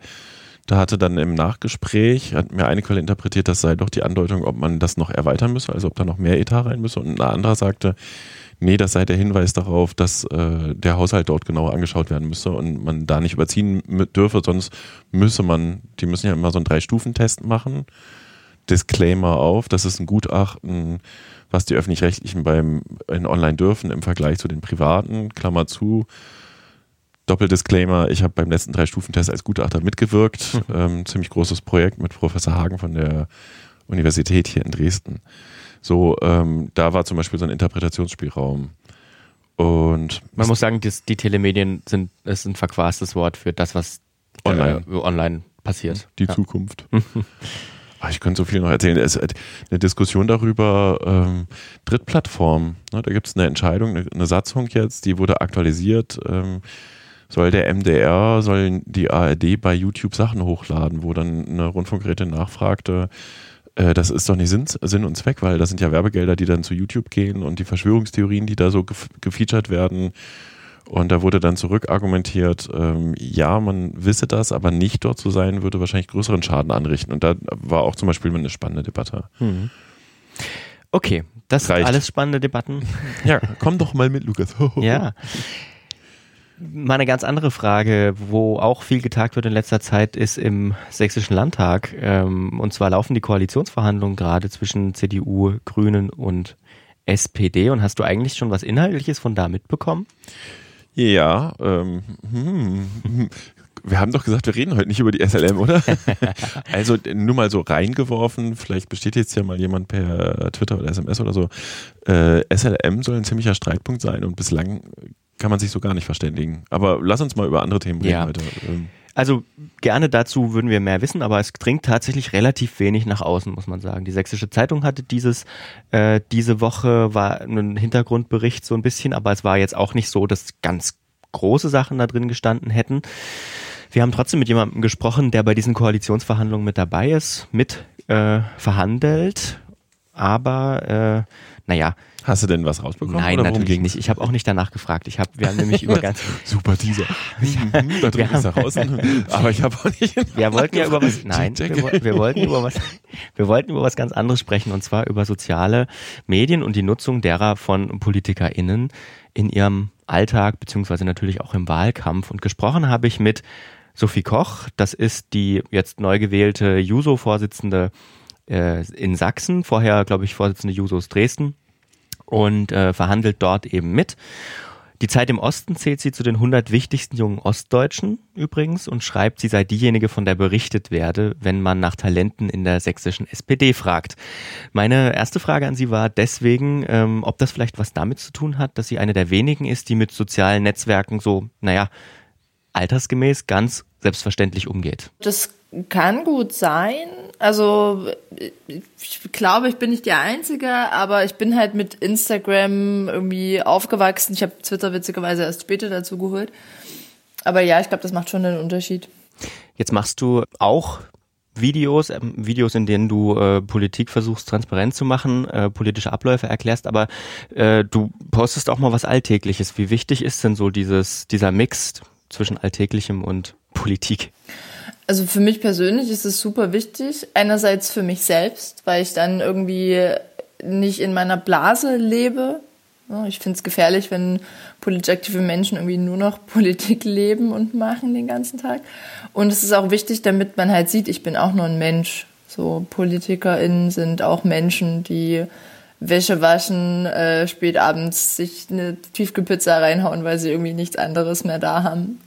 Da hatte dann im Nachgespräch, hat mir eine Quelle interpretiert, das sei doch die Andeutung, ob man das noch erweitern müsse, also ob da noch mehr Etat rein müsse. Und eine andere sagte, nee, das sei der Hinweis darauf, dass äh, der Haushalt dort genauer angeschaut werden müsse und man da nicht überziehen dürfe, sonst müsse man, die müssen ja immer so einen Drei-Stufen-Test machen. Disclaimer auf, das ist ein Gutachten was die öffentlich-rechtlichen beim in Online dürfen im Vergleich zu den privaten. Klammer zu. Doppeldisclaimer, ich habe beim letzten Drei-Stufen-Test als Gutachter mitgewirkt. Mhm. Ähm, ziemlich großes Projekt mit Professor Hagen von der Universität hier in Dresden. So, ähm, da war zum Beispiel so ein Interpretationsspielraum. Und
Man muss sagen, das, die Telemedien sind ist ein verquastes Wort für das, was
Online.
äh, online passiert.
die
ja.
Zukunft. Ah, Ich könnte so viel noch erzählen. Es ist eine Diskussion darüber, ähm, Drittplattformen. Ne, da gibt es eine Entscheidung, eine, eine Satzung jetzt, die wurde aktualisiert. Ähm, soll der MDR, soll die ARD bei YouTube Sachen hochladen, wo dann eine Rundfunkrätin nachfragte, äh, das ist doch nicht Sinn, Sinn und Zweck, weil das sind ja Werbegelder, die dann zu YouTube gehen und die Verschwörungstheorien, die da so gef gefeatured werden. Und da wurde dann zurückargumentiert, ähm, ja, man wisse das, aber nicht dort zu sein, würde wahrscheinlich größeren Schaden anrichten. Und da war auch zum Beispiel eine spannende Debatte.
Okay, das sind
Reicht.
alles spannende Debatten.
Ja, komm doch mal mit, Lukas.
Ja. Mal eine ganz andere Frage, wo auch viel getagt wird in letzter Zeit, ist im Sächsischen Landtag. Ähm, und zwar laufen die Koalitionsverhandlungen gerade zwischen CDU, Grünen und SPD. Und hast du eigentlich schon was Inhaltliches von da mitbekommen?
Ja, ähm, hm, wir haben doch gesagt, wir reden heute nicht über die SLM, oder? also nur mal so reingeworfen, vielleicht bestätigt jetzt ja mal jemand per Twitter oder SMS oder so. Äh, SLM soll ein ziemlicher Streitpunkt sein und bislang kann man sich so gar nicht verständigen. Aber lass uns mal über andere Themen reden
Ja.
heute. Ähm,
Also gerne dazu würden wir mehr wissen, aber es dringt tatsächlich relativ wenig nach außen, muss man sagen. Die Sächsische Zeitung hatte dieses äh, diese Woche war ein Hintergrundbericht so ein bisschen, aber es war jetzt auch nicht so, dass ganz große Sachen da drin gestanden hätten. Wir haben trotzdem mit jemandem gesprochen, der bei diesen Koalitionsverhandlungen mit dabei ist, mit äh, verhandelt, aber äh, naja,
Hast du denn was rausbekommen?
nein, natürlich
ging's?
nicht. Ich habe auch nicht danach gefragt. Ich habe, wir haben nämlich über ganz
Super Teaser. Da drücke ich nach außen. Aber ich habe auch nicht.
Wir wollten ja über was, nein, wir, wir wollten über was, wir wollten über was ganz anderes sprechen und zwar über soziale Medien und die Nutzung derer von PolitikerInnen in ihrem Alltag beziehungsweise natürlich auch im Wahlkampf. Und gesprochen habe ich mit Sophie Koch, das ist die jetzt neu gewählte Juso-Vorsitzende äh, in Sachsen, vorher glaube ich Vorsitzende Jusos Dresden und äh, verhandelt dort eben mit. Die Zeit im Osten zählt sie zu den 100 wichtigsten jungen Ostdeutschen übrigens und schreibt, sie sei diejenige, von der berichtet werde, wenn man nach Talenten in der sächsischen SPD fragt. Meine erste Frage an Sie war deswegen, ähm, ob das vielleicht was damit zu tun hat, dass sie eine der wenigen ist, die mit sozialen Netzwerken so, naja, altersgemäß ganz selbstverständlich umgeht.
Das kann gut sein. Also ich glaube, ich bin nicht die Einzige, aber ich bin halt mit Instagram irgendwie aufgewachsen. Ich habe Twitter witzigerweise erst später dazu geholt. Aber ja, ich glaube, das macht schon einen Unterschied.
Jetzt machst du auch Videos, ähm, Videos, in denen du äh, Politik versuchst transparent zu machen, äh, politische Abläufe erklärst, aber äh, du postest auch mal was Alltägliches. Wie wichtig ist denn so dieses, dieser Mix zwischen Alltäglichem und Politik?
Also für mich persönlich ist es super wichtig. Einerseits für mich selbst, weil ich dann irgendwie nicht in meiner Blase lebe. Ich finde es gefährlich, wenn politisch aktive Menschen irgendwie nur noch Politik leben und machen den ganzen Tag. Und es ist auch wichtig, damit man halt sieht, ich bin auch nur ein Mensch. So PolitikerInnen sind auch Menschen, die Wäsche waschen, äh, spät abends sich eine Tiefkühlpizza reinhauen, weil sie irgendwie nichts anderes mehr da haben.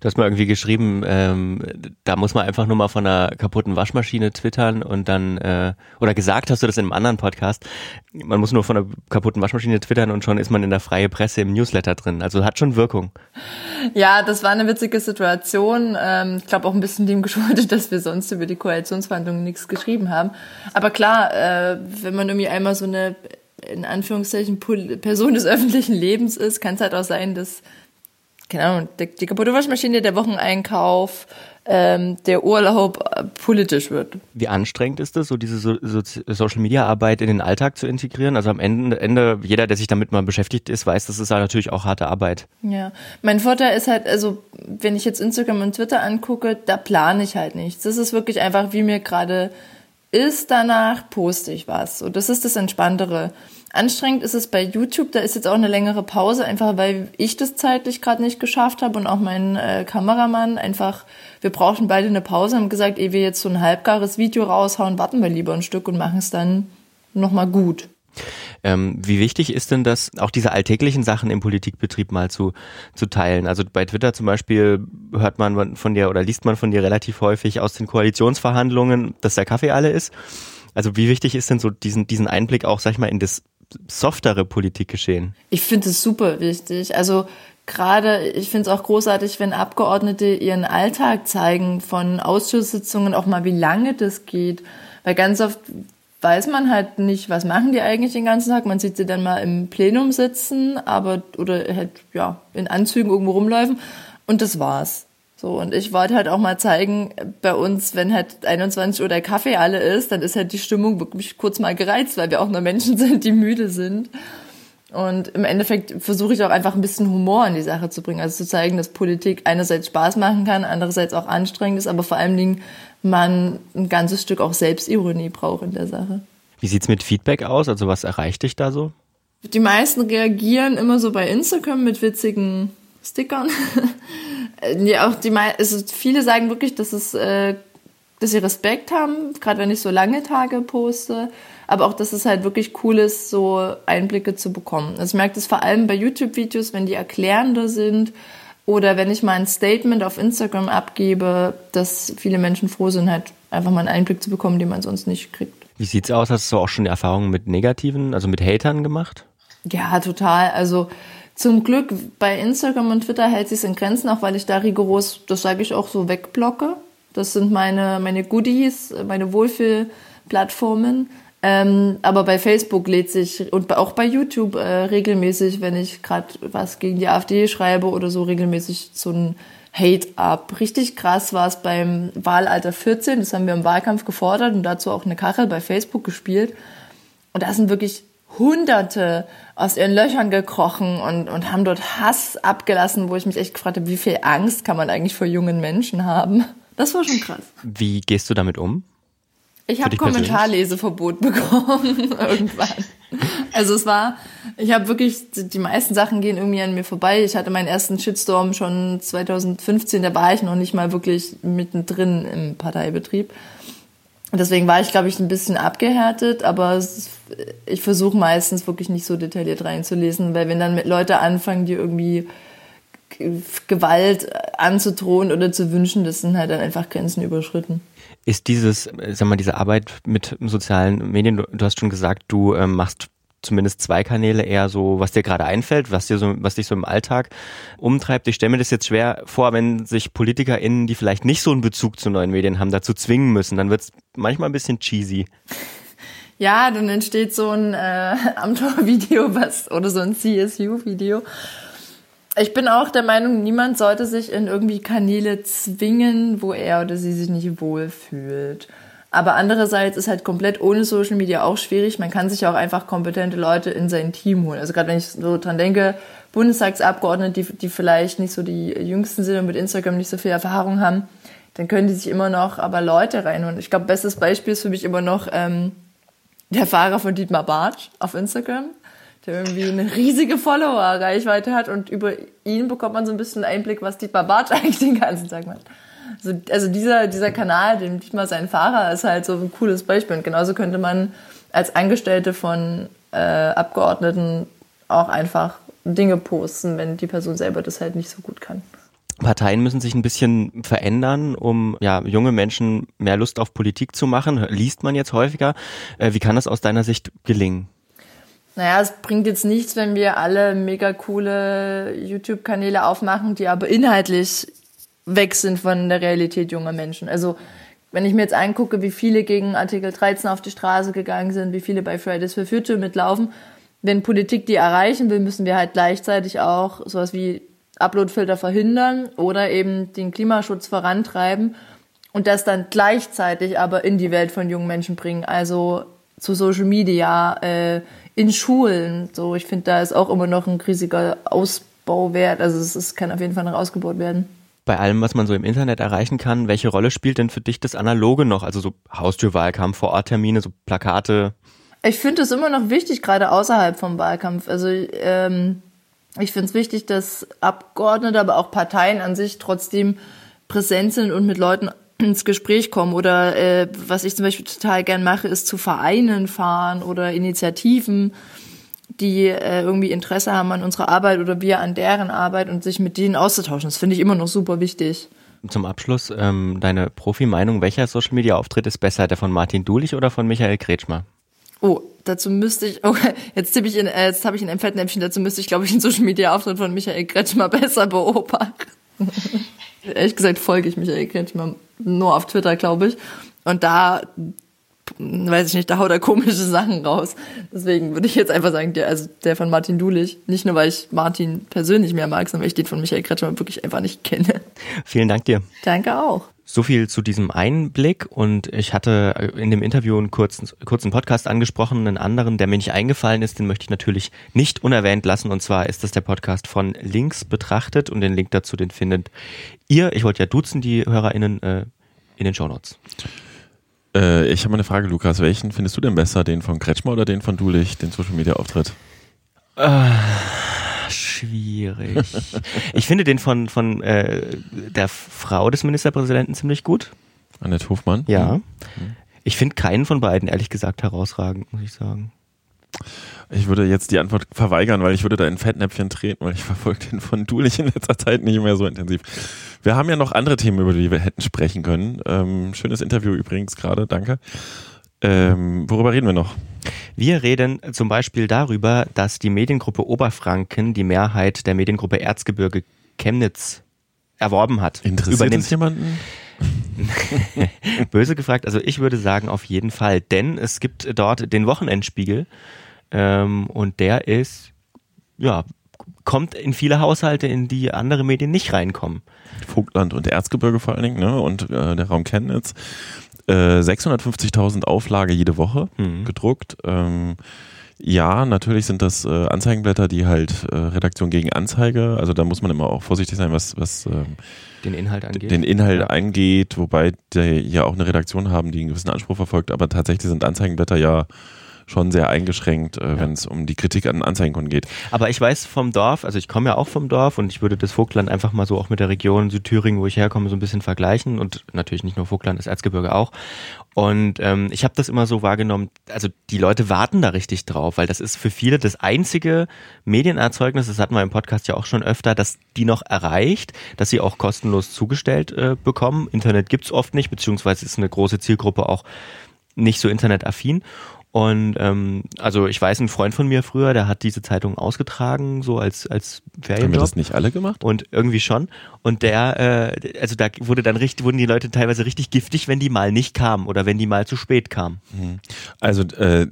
Du hast mal irgendwie geschrieben, ähm, da muss man einfach nur mal von einer kaputten Waschmaschine twittern und dann, äh, oder gesagt hast du das in einem anderen Podcast, man muss nur von einer kaputten Waschmaschine twittern und schon ist man in der freie Presse im Newsletter drin. Also hat schon Wirkung.
Ja, das war eine witzige Situation. Ähm, ich glaube auch ein bisschen dem geschuldet, dass wir sonst über die Koalitionsverhandlungen nichts geschrieben haben. Aber klar, äh, wenn man irgendwie einmal so eine, in Anführungszeichen, Person des öffentlichen Lebens ist, kann es halt auch sein, dass, keine Ahnung, die, die kaputte Waschmaschine, der Wocheneinkauf, ähm, der Urlaub äh, politisch wird.
Wie anstrengend ist es, so diese so so Social Media Arbeit in den Alltag zu integrieren? Also am Ende, Ende, jeder, der sich damit mal beschäftigt ist, weiß, das ist natürlich auch harte Arbeit.
Ja, mein Vorteil ist halt, also wenn ich jetzt Instagram und Twitter angucke, da plane ich halt nichts. Das ist wirklich einfach, wie mir gerade ist, danach poste ich was. Und das ist das Entspanntere. Anstrengend ist es bei YouTube, da ist jetzt auch eine längere Pause, einfach weil ich das zeitlich gerade nicht geschafft habe und auch mein äh, Kameramann einfach, wir brauchen beide eine Pause, haben gesagt, ehe wir jetzt so ein halbgares Video raushauen, warten wir lieber ein Stück und machen es dann nochmal gut.
Ähm, wie wichtig ist denn das, auch diese alltäglichen Sachen im Politikbetrieb mal zu, zu teilen? Also bei Twitter zum Beispiel hört man von dir oder liest man von dir relativ häufig aus den Koalitionsverhandlungen, dass der Kaffee alle ist. Also wie wichtig ist denn so diesen, diesen Einblick auch, sag ich mal, in das softere Politik geschehen?
Ich finde es super wichtig. Also gerade, ich finde es auch großartig, wenn Abgeordnete ihren Alltag zeigen von Ausschusssitzungen, auch mal wie lange das geht. Weil ganz oft weiß man halt nicht, was machen die eigentlich den ganzen Tag. Man sieht sie dann mal im Plenum sitzen, aber oder halt ja in Anzügen irgendwo rumläufen und das war's. So, und ich wollte halt auch mal zeigen, bei uns, wenn halt 21 Uhr der Kaffee alle ist, dann ist halt die Stimmung wirklich kurz mal gereizt, weil wir auch nur Menschen sind, die müde sind. Und im Endeffekt versuche ich auch einfach ein bisschen Humor in die Sache zu bringen. Also zu zeigen, dass Politik einerseits Spaß machen kann, andererseits auch anstrengend ist, aber vor allen Dingen man ein ganzes Stück auch Selbstironie braucht in der Sache.
Wie sieht's mit Feedback aus? Also was erreicht dich da so?
Die meisten reagieren immer so bei Instagram mit witzigen Stickern. ja, auch die also viele sagen wirklich, dass es, äh, dass sie Respekt haben, gerade wenn ich so lange Tage poste, aber auch, dass es halt wirklich cool ist, so Einblicke zu bekommen. Also ich merke das vor allem bei YouTube-Videos, wenn die erklärender sind oder wenn ich mal ein Statement auf Instagram abgebe, dass viele Menschen froh sind, halt einfach mal einen Einblick zu bekommen, den man sonst nicht kriegt.
Wie sieht's aus? Hast du auch schon Erfahrungen mit negativen, also mit Hatern gemacht?
Ja, total. Also zum Glück bei Instagram und Twitter hält sich in Grenzen, auch weil ich da rigoros, das sage ich auch so, wegblocke. Das sind meine, meine Goodies, meine Wohlfühlplattformen. Ähm, aber bei Facebook lädt sich und auch bei YouTube äh, regelmäßig, wenn ich gerade was gegen die AfD schreibe oder so, regelmäßig so ein Hate ab. Richtig krass war es beim Wahlalter 14, das haben wir im Wahlkampf gefordert und dazu auch eine Kachel bei Facebook gespielt. Und da sind wirklich Hunderte aus ihren Löchern gekrochen und, und haben dort Hass abgelassen, wo ich mich echt gefragt habe, wie viel Angst kann man eigentlich vor jungen Menschen haben? Das war schon krass.
Wie gehst du damit um?
Ich habe Kommentarleseverbot bekommen irgendwann. Also es war, ich habe wirklich, die meisten Sachen gehen irgendwie an mir vorbei. Ich hatte meinen ersten Shitstorm schon 2015, da war ich noch nicht mal wirklich mittendrin im Parteibetrieb. Deswegen war ich, glaube ich, ein bisschen abgehärtet, aber es, ich versuche meistens wirklich nicht so detailliert reinzulesen, weil wenn dann Leute anfangen, die irgendwie Gewalt anzudrohen oder zu wünschen, das sind halt dann einfach Grenzen überschritten.
Ist dieses, sag mal, diese Arbeit mit sozialen Medien, du, du hast schon gesagt, du ähm, machst zumindest zwei Kanäle eher so, was dir gerade einfällt, was dir so, was dich so im Alltag umtreibt. Ich stelle mir das jetzt schwer vor, wenn sich PolitikerInnen, die vielleicht nicht so einen Bezug zu neuen Medien haben, dazu zwingen müssen, dann wird es manchmal ein bisschen cheesy.
Ja, dann entsteht so ein äh, Amtor-Video was oder so ein CSU-Video. Ich bin auch der Meinung, niemand sollte sich in irgendwie Kanäle zwingen, wo er oder sie sich nicht wohlfühlt. Aber andererseits ist halt komplett ohne Social Media auch schwierig. Man kann sich auch einfach kompetente Leute in sein Team holen. Also gerade wenn ich so dran denke, Bundestagsabgeordnete, die, die vielleicht nicht so die jüngsten sind und mit Instagram nicht so viel Erfahrung haben, dann können die sich immer noch aber Leute reinholen. Ich glaube, bestes Beispiel ist für mich immer noch ähm, der Fahrer von Dietmar Bartsch auf Instagram, der irgendwie eine riesige Follower-Reichweite hat und über ihn bekommt man so ein bisschen Einblick, was Dietmar Bartsch eigentlich den ganzen Tag macht. Also, also dieser, dieser Kanal, dem nicht mal sein Fahrer, ist halt so ein cooles Beispiel. Und genauso könnte man als Angestellte von äh, Abgeordneten auch einfach Dinge posten, wenn die Person selber das halt nicht so gut kann.
Parteien müssen sich ein bisschen verändern, um ja, junge Menschen mehr Lust auf Politik zu machen. Liest man jetzt häufiger. Äh, wie kann das aus deiner Sicht gelingen?
Naja, es bringt jetzt nichts, wenn wir alle mega coole YouTube-Kanäle aufmachen, die aber inhaltlich weg sind von der Realität junger Menschen. Also wenn ich mir jetzt angucke, wie viele gegen Artikel 13 auf die Straße gegangen sind, wie viele bei Fridays for Future mitlaufen, wenn Politik die erreichen will, müssen wir halt gleichzeitig auch sowas wie Uploadfilter verhindern oder eben den Klimaschutz vorantreiben und das dann gleichzeitig aber in die Welt von jungen Menschen bringen. Also zu Social Media, äh, in Schulen. So, ich finde, da ist auch immer noch ein riesiger Ausbauwert. Also es, es kann auf jeden Fall noch ausgebaut werden
bei allem, was man so im Internet erreichen kann, welche Rolle spielt denn für dich das Analoge noch? Also so Haustürwahlkampf, Vororttermine, so Plakate?
Ich finde es immer noch wichtig, gerade außerhalb vom Wahlkampf. Also ähm, ich finde es wichtig, dass Abgeordnete, aber auch Parteien an sich trotzdem präsent sind und mit Leuten ins Gespräch kommen. Oder äh, was ich zum Beispiel total gern mache, ist zu Vereinen fahren oder Initiativen die äh, irgendwie Interesse haben an unserer Arbeit oder wir an deren Arbeit und sich mit denen auszutauschen. Das finde ich immer noch super wichtig.
Zum Abschluss ähm, deine Profi-Meinung, welcher Social-Media-Auftritt ist besser, der von Martin Dulich oder von Michael Kretschmer?
Oh, dazu müsste ich, oh, jetzt tippe ich in, äh, jetzt habe ich in einem Fettnäpfchen, dazu müsste ich, glaube ich, den Social Media Auftritt von Michael Kretschmer besser beobachten. Ehrlich gesagt folge ich Michael Kretschmer nur auf Twitter, glaube ich. Und da weiß ich nicht, da haut er komische Sachen raus. Deswegen würde ich jetzt einfach sagen, der, also der von Martin Dulich, nicht nur weil ich Martin persönlich mehr mag, sondern weil ich den von Michael Kretschmer wirklich einfach nicht kenne.
Vielen Dank dir.
Danke auch.
So viel zu diesem Einblick und ich hatte in dem Interview einen kurzen, kurzen Podcast angesprochen, einen anderen, der mir nicht eingefallen ist, den möchte ich natürlich nicht unerwähnt lassen und zwar ist das der Podcast von Links betrachtet und den Link dazu, den findet ihr, ich wollte ja duzen, die HörerInnen, äh, in den Shownotes.
Äh, ich habe mal eine Frage, Lukas. Welchen findest du denn besser? Den von Kretschmer oder den von Dulich, den Social Media Auftritt?
Äh, schwierig. ich finde den von, von äh, der Frau des Ministerpräsidenten ziemlich gut.
Annette Hofmann?
Ja. Mhm. Ich finde keinen von beiden, ehrlich gesagt, herausragend, muss ich sagen.
Ich würde jetzt die Antwort verweigern, weil ich würde da in Fettnäpfchen treten, weil ich verfolge den von Dulich in letzter Zeit nicht mehr so intensiv. Wir haben ja noch andere Themen, über die wir hätten sprechen können. Ähm, schönes Interview übrigens gerade, danke. Ähm, worüber reden wir noch?
Wir reden zum Beispiel darüber, dass die Mediengruppe Oberfranken die Mehrheit der Mediengruppe Erzgebirge Chemnitz erworben hat.
Interessiert übernimmt. es jemanden?
Böse gefragt, also ich würde sagen auf jeden Fall, denn es gibt dort den Wochenendspiegel ähm, und der ist, ja, kommt in viele Haushalte, in die andere Medien nicht reinkommen.
Vogtland und Erzgebirge vor allen Dingen, ne? Und äh, der Raum Chemnitz. Äh, 650.000 Auflage jede Woche mhm. gedruckt. Ähm, ja, natürlich sind das äh, Anzeigenblätter, die halt äh, Redaktion gegen Anzeige, also da muss man immer auch vorsichtig sein, was, was ähm,
den Inhalt angeht.
Den Inhalt ja. angeht, wobei die ja auch eine Redaktion haben, die einen gewissen Anspruch verfolgt, aber tatsächlich sind Anzeigenblätter ja schon sehr eingeschränkt, äh, ja. wenn es um die Kritik an Anzeigenkunden geht.
Aber ich weiß vom Dorf, also ich komme ja auch vom Dorf und ich würde das Vogtland einfach mal so auch mit der Region Südthüringen, wo ich herkomme, so ein bisschen vergleichen und natürlich nicht nur Vogtland, das Erzgebirge auch. Und ähm, ich habe das immer so wahrgenommen, also die Leute warten da richtig drauf, weil das ist für viele das einzige Medienerzeugnis, das hatten wir im Podcast ja auch schon öfter, dass die noch erreicht, dass sie auch kostenlos zugestellt äh, bekommen. Internet gibt's oft nicht, beziehungsweise ist eine große Zielgruppe auch nicht so internetaffin. Und ähm, also ich weiß, ein Freund von mir früher, der hat diese Zeitung ausgetragen, so als als Ferienjob.
Haben wir das nicht alle gemacht?
Und irgendwie schon. Und der, äh, also da wurde dann richtig, wurden die Leute teilweise richtig giftig, wenn die mal nicht kamen oder wenn die mal zu spät kamen.
Mhm. Also äh,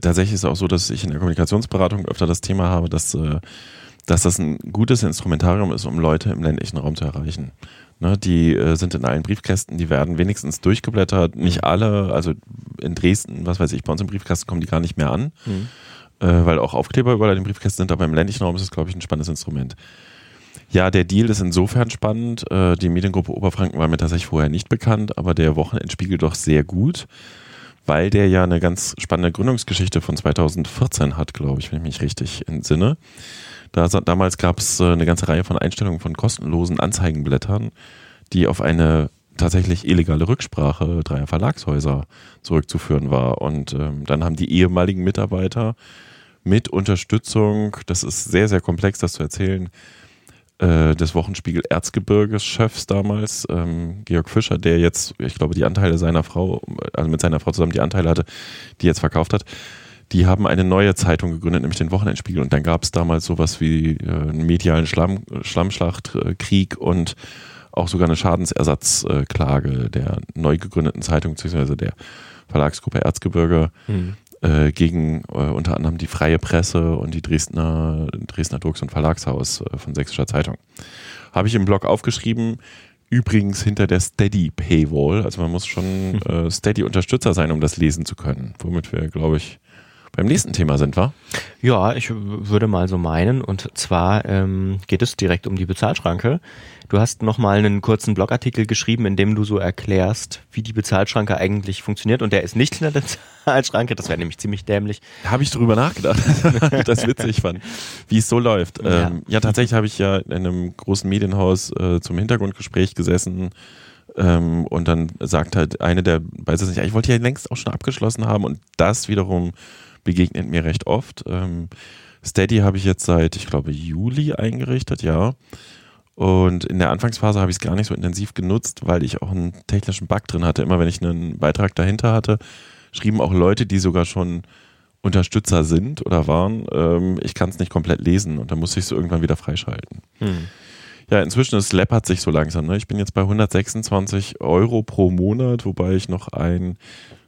tatsächlich ist es auch so, dass ich in der Kommunikationsberatung öfter das Thema habe, dass äh, dass das ein gutes Instrumentarium ist, um Leute im ländlichen Raum zu erreichen. Ne, die äh, sind in allen Briefkästen, die werden wenigstens durchgeblättert. Nicht mhm. alle, also in Dresden, was weiß ich, bei uns im Briefkasten kommen die gar nicht mehr an, mhm. äh, weil auch Aufkleber überall in den Briefkästen sind, aber im ländlichen Raum ist es, glaube ich, ein spannendes Instrument. Ja, der Deal ist insofern spannend. Äh, die Mediengruppe Oberfranken war mir tatsächlich vorher nicht bekannt, aber der Wochenendspiegel doch sehr gut, weil der ja eine ganz spannende Gründungsgeschichte von 2014 hat, glaube ich, wenn ich mich richtig entsinne. Da, damals gab es äh, eine ganze Reihe von Einstellungen von kostenlosen Anzeigenblättern, die auf eine tatsächlich illegale Rücksprache dreier Verlagshäuser zurückzuführen war. Und ähm, dann haben die ehemaligen Mitarbeiter mit Unterstützung, das ist sehr, sehr komplex, das zu erzählen, äh, des Wochenspiegel Erzgebirges Chefs damals, ähm, Georg Fischer, der jetzt, ich glaube, die Anteile seiner Frau, also mit seiner Frau zusammen die Anteile hatte, die jetzt verkauft hat, die haben eine neue Zeitung gegründet, nämlich den Wochenendspiegel. Und dann gab es damals sowas wie äh, einen medialen Schlamm, Schlammschlachtkrieg und auch sogar eine Schadensersatzklage der neu gegründeten Zeitung, beziehungsweise der Verlagsgruppe Erzgebirge mhm. äh, gegen äh, unter anderem die Freie Presse und die Dresdner, Dresdner Drucks- und Verlagshaus äh, von Sächsischer Zeitung. Habe ich im Blog aufgeschrieben, übrigens hinter der Steady Paywall. Also man muss schon äh, Steady-Unterstützer sein, um das lesen zu können. Womit wir, glaube ich, beim nächsten Thema sind wir.
Ja, ich würde mal so meinen. Und zwar ähm, geht es direkt um die Bezahlschranke. Du hast nochmal einen kurzen Blogartikel geschrieben, in dem du so erklärst, wie die Bezahlschranke eigentlich funktioniert. Und der ist nicht in der Bezahlschranke. Das wäre nämlich ziemlich dämlich.
Habe ich drüber nachgedacht, das witzig fand, wie es so läuft. Ja, ähm, ja tatsächlich habe ich ja in einem großen Medienhaus äh, zum Hintergrundgespräch gesessen. Ähm, und dann sagt halt eine der Beisitzer, ja, ich wollte ja längst auch schon abgeschlossen haben und das wiederum begegnet mir recht oft. Ähm, Steady habe ich jetzt seit, ich glaube, Juli eingerichtet, ja. Und in der Anfangsphase habe ich es gar nicht so intensiv genutzt, weil ich auch einen technischen Bug drin hatte. Immer wenn ich einen Beitrag dahinter hatte, schrieben auch Leute, die sogar schon Unterstützer sind oder waren, ähm, ich kann es nicht komplett lesen und dann muss ich es irgendwann wieder freischalten.
Hm.
Ja, inzwischen es läppert sich so langsam. Ne? Ich bin jetzt bei 126 Euro pro Monat, wobei ich noch ein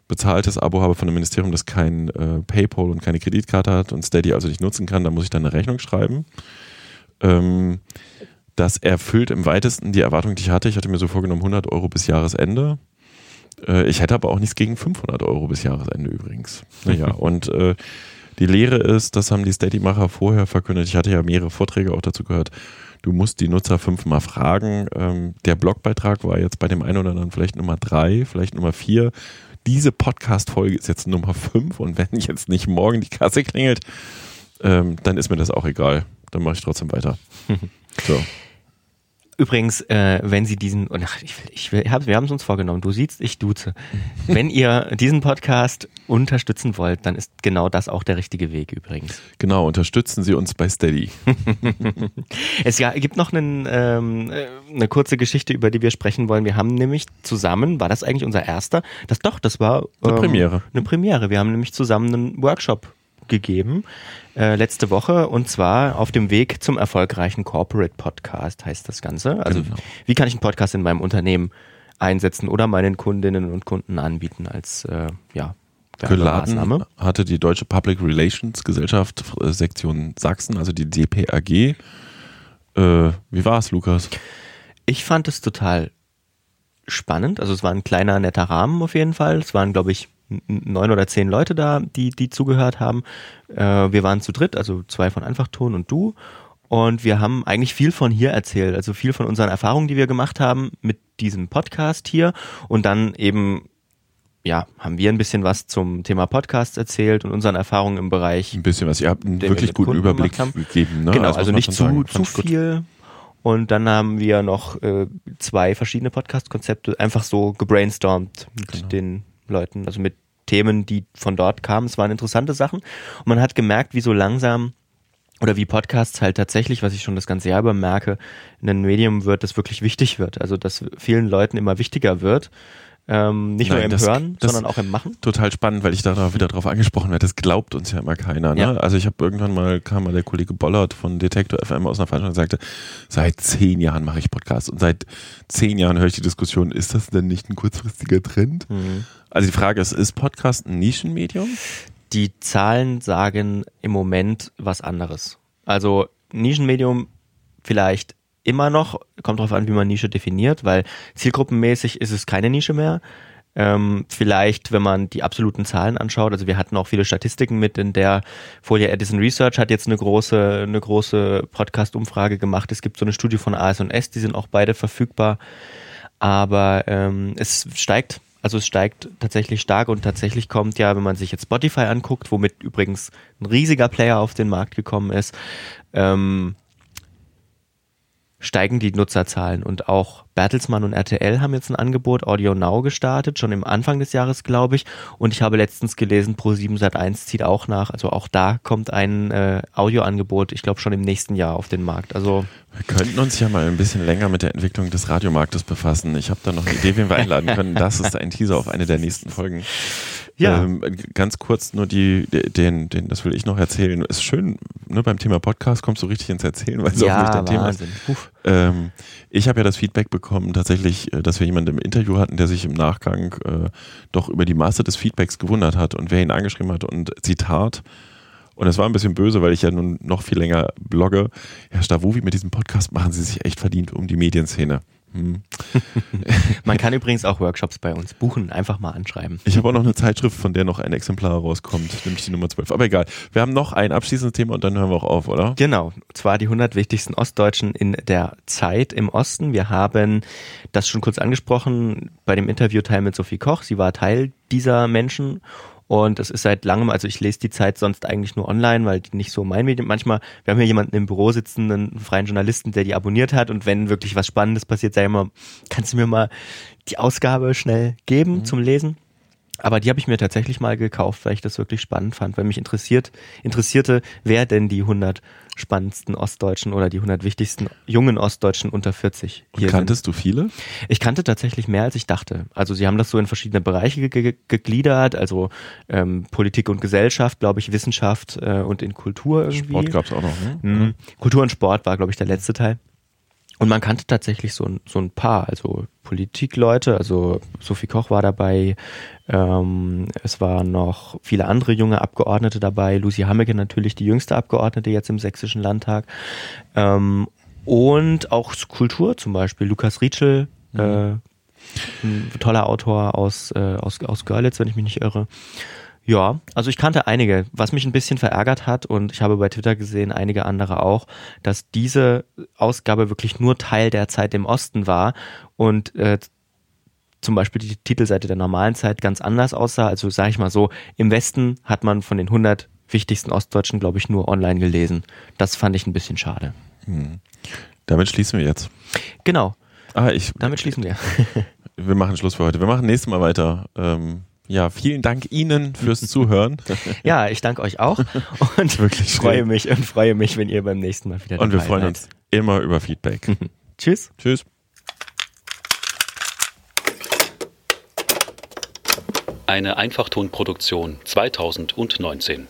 bezahltes Abo habe von dem Ministerium, das kein äh, PayPal und keine Kreditkarte hat und Steady also nicht nutzen kann. Da muss ich dann eine Rechnung schreiben. Ähm, das erfüllt im weitesten die Erwartung, die ich hatte. Ich hatte mir so vorgenommen 100 Euro bis Jahresende. Äh, ich hätte aber auch nichts gegen 500 Euro bis Jahresende übrigens. Naja, und äh, die Lehre ist, das haben die Steady-Macher vorher verkündet. Ich hatte ja mehrere Vorträge auch dazu gehört. Du musst die Nutzer fünfmal fragen. Ähm, der Blogbeitrag war jetzt bei dem einen oder anderen vielleicht Nummer drei, vielleicht Nummer vier. Diese Podcast-Folge ist jetzt Nummer fünf und wenn jetzt nicht morgen die Kasse klingelt, ähm, dann ist mir das auch egal. Dann mache ich trotzdem weiter. So.
Übrigens, äh, wenn Sie diesen, ach, ich, ich, ich hab, wir haben es uns vorgenommen, du siehst, ich duze. wenn ihr diesen Podcast unterstützen wollt, dann ist genau das auch der richtige Weg übrigens.
Genau, unterstützen Sie uns bei Steady.
es ja, gibt noch einen, ähm, äh, eine kurze Geschichte, über die wir sprechen wollen. Wir haben nämlich zusammen, war das eigentlich unser erster? Das doch, das war ähm,
Eine Premiere.
Eine Premiere. Wir haben nämlich zusammen einen Workshop gegeben äh, letzte Woche und zwar auf dem Weg zum erfolgreichen Corporate Podcast heißt das Ganze. Also
Genau.
wie kann ich einen Podcast in meinem Unternehmen einsetzen oder meinen Kundinnen und Kunden anbieten als äh, ja Werbemaßnahme.
hatte die Deutsche Public Relations Gesellschaft äh, Sektion Sachsen, also die DPAG. Äh, wie war es, Lukas?
Ich fand es total spannend. Also es war ein kleiner, netter Rahmen auf jeden Fall. Es waren, glaube ich, neun oder zehn Leute da, die, die zugehört haben. Äh, wir waren zu dritt, also zwei von Einfachton und du. Und wir haben eigentlich viel von hier erzählt, also viel von unseren Erfahrungen, die wir gemacht haben mit diesem Podcast hier. Und dann eben, ja, haben wir ein bisschen was zum Thema Podcast erzählt und unseren Erfahrungen im Bereich
Ein bisschen was. Ihr habt einen
wir
wirklich
mit
guten
Kunden
Überblick gegeben. Ne?
Genau, also
man
nicht zu,
sagen.
zu viel. Und dann haben wir noch äh, zwei verschiedene Podcast-Konzepte einfach so gebrainstormt mit
Genau.
den Leuten, also mit Themen, die von dort kamen. Es waren interessante Sachen. Und man hat gemerkt, wie so langsam oder wie Podcasts halt tatsächlich, was ich schon das ganze Jahr über merke, ein Medium wird, das wirklich wichtig wird. Also dass vielen Leuten immer wichtiger wird. Ähm, nicht nur
Nein,
im
das-
Hören,
das-
sondern auch im Machen.
Total spannend, weil ich da wieder drauf angesprochen werde. Das glaubt uns ja immer keiner. Ne?
Ja.
Also ich habe irgendwann mal, kam mal der Kollege Bollert von Detektor FM aus einer Veranstaltung und sagte, seit zehn Jahren mache ich Podcasts und seit zehn Jahren höre ich die Diskussion, ist das denn nicht ein kurzfristiger Trend?
Mhm.
Also die Frage ist, ist Podcast ein Nischenmedium?
die Zahlen sagen im Moment was anderes. Also Nischenmedium vielleicht immer noch, kommt darauf an, wie man Nische definiert, weil zielgruppenmäßig ist es keine Nische mehr. Ähm, vielleicht, wenn man die absoluten Zahlen anschaut, also wir hatten auch viele Statistiken mit in der Folie Edison Research hat jetzt eine große, eine große Podcast-Umfrage gemacht. Es gibt so eine Studie von AS&S, die sind auch beide verfügbar. Aber ähm, es steigt, also es steigt tatsächlich stark und tatsächlich kommt ja, wenn man sich jetzt Spotify anguckt, womit übrigens ein riesiger Player auf den Markt gekommen ist, ähm, steigen die Nutzerzahlen und auch Bertelsmann und RTL haben jetzt ein Angebot Audio Now gestartet, schon im Anfang des Jahres, glaube ich. Und ich habe letztens gelesen, Pro7 Sat1 zieht auch nach. Also auch da kommt ein äh, Audioangebot, ich glaube schon im nächsten Jahr auf den Markt. Also
Wir könnten uns ja mal ein bisschen länger mit der Entwicklung des Radiomarktes befassen. Ich habe da noch eine Idee, wen wir einladen können. Das ist ein Teaser auf eine der nächsten Folgen.
Ja.
Ähm, ganz kurz nur die, den, den, das will ich noch erzählen. Ist schön, ne, beim Thema Podcast kommst du richtig ins Erzählen, weil es auch nicht dein Thema ist.
Wahnsinn.
Ähm, ich habe ja das Feedback bekommen, tatsächlich, äh, dass wir jemanden im Interview hatten, der sich im Nachgang äh, doch über die Masse des Feedbacks gewundert hat und wer ihn angeschrieben hat und Zitat. Und es war ein bisschen böse, weil ich ja nun noch viel länger blogge. Herr Stavovi, mit diesem Podcast machen Sie sich echt verdient um die Medienszene. Hm.
Man kann übrigens auch Workshops bei uns buchen, einfach mal anschreiben.
Ich habe auch noch eine Zeitschrift, von der noch ein Exemplar rauskommt, nämlich die Nummer 12. Aber egal. Wir haben noch ein abschließendes Thema und dann hören wir auch auf, oder?
Genau, und zwar die 100 wichtigsten Ostdeutschen in der Zeit im Osten. Wir haben das schon kurz angesprochen bei dem Interviewteil mit Sophie Koch. Sie war Teil dieser Menschen und es ist seit langem, also ich lese die Zeit sonst eigentlich nur online, weil die nicht so mein Medium. Manchmal, wir haben hier jemanden im Büro sitzen, einen freien Journalisten, der die abonniert hat und wenn wirklich was Spannendes passiert, sag ich immer, kannst du mir mal die Ausgabe schnell geben zum Lesen? Aber die habe ich mir tatsächlich mal gekauft, weil ich das wirklich spannend fand, weil mich interessiert, interessierte, wer denn die 100 spannendsten Ostdeutschen oder die 100 wichtigsten jungen Ostdeutschen unter 40
hier Kanntest sind. du viele?
Ich kannte tatsächlich mehr, als ich dachte. Also sie haben das so in verschiedene Bereiche ge gegliedert, also ähm, Politik und Gesellschaft, glaube ich, Wissenschaft äh, und in Kultur irgendwie.
Sport gab es auch noch. Ne?
Mhm. Kultur und Sport war, glaube ich, der letzte Teil. Und man kannte tatsächlich so ein, so ein paar, also Politikleute, also Sophie Koch war dabei, ähm, es waren noch viele andere junge Abgeordnete dabei, Lucy Hammeke natürlich die jüngste Abgeordnete jetzt im Sächsischen Landtag ähm, und auch Kultur zum Beispiel, Lukas Rietschel, mhm. äh, ein toller Autor aus, äh, aus, aus Görlitz, wenn ich mich nicht irre. Ja, also ich kannte einige. Was mich ein bisschen verärgert hat, und ich habe bei Twitter gesehen, einige andere auch, dass diese Ausgabe wirklich nur Teil der Zeit im Osten war und äh, zum Beispiel die Titelseite der normalen Zeit ganz anders aussah. Also sage ich mal so, im Westen hat man von den 100 wichtigsten Ostdeutschen, glaube ich, nur online gelesen. Das fand ich ein bisschen schade. Hm.
Damit schließen wir jetzt.
Genau.
Ah, ich,
Damit schließen wir.
wir machen Schluss für heute. Wir machen nächstes Mal weiter. Ähm ja, vielen Dank Ihnen fürs Zuhören.
ja, ich danke euch auch und wirklich freue mich und freue mich, wenn ihr beim nächsten Mal wieder
dabei Und wir freuen seid. uns immer über Feedback.
Tschüss.
Tschüss.
Eine Einfachtonproduktion 2019.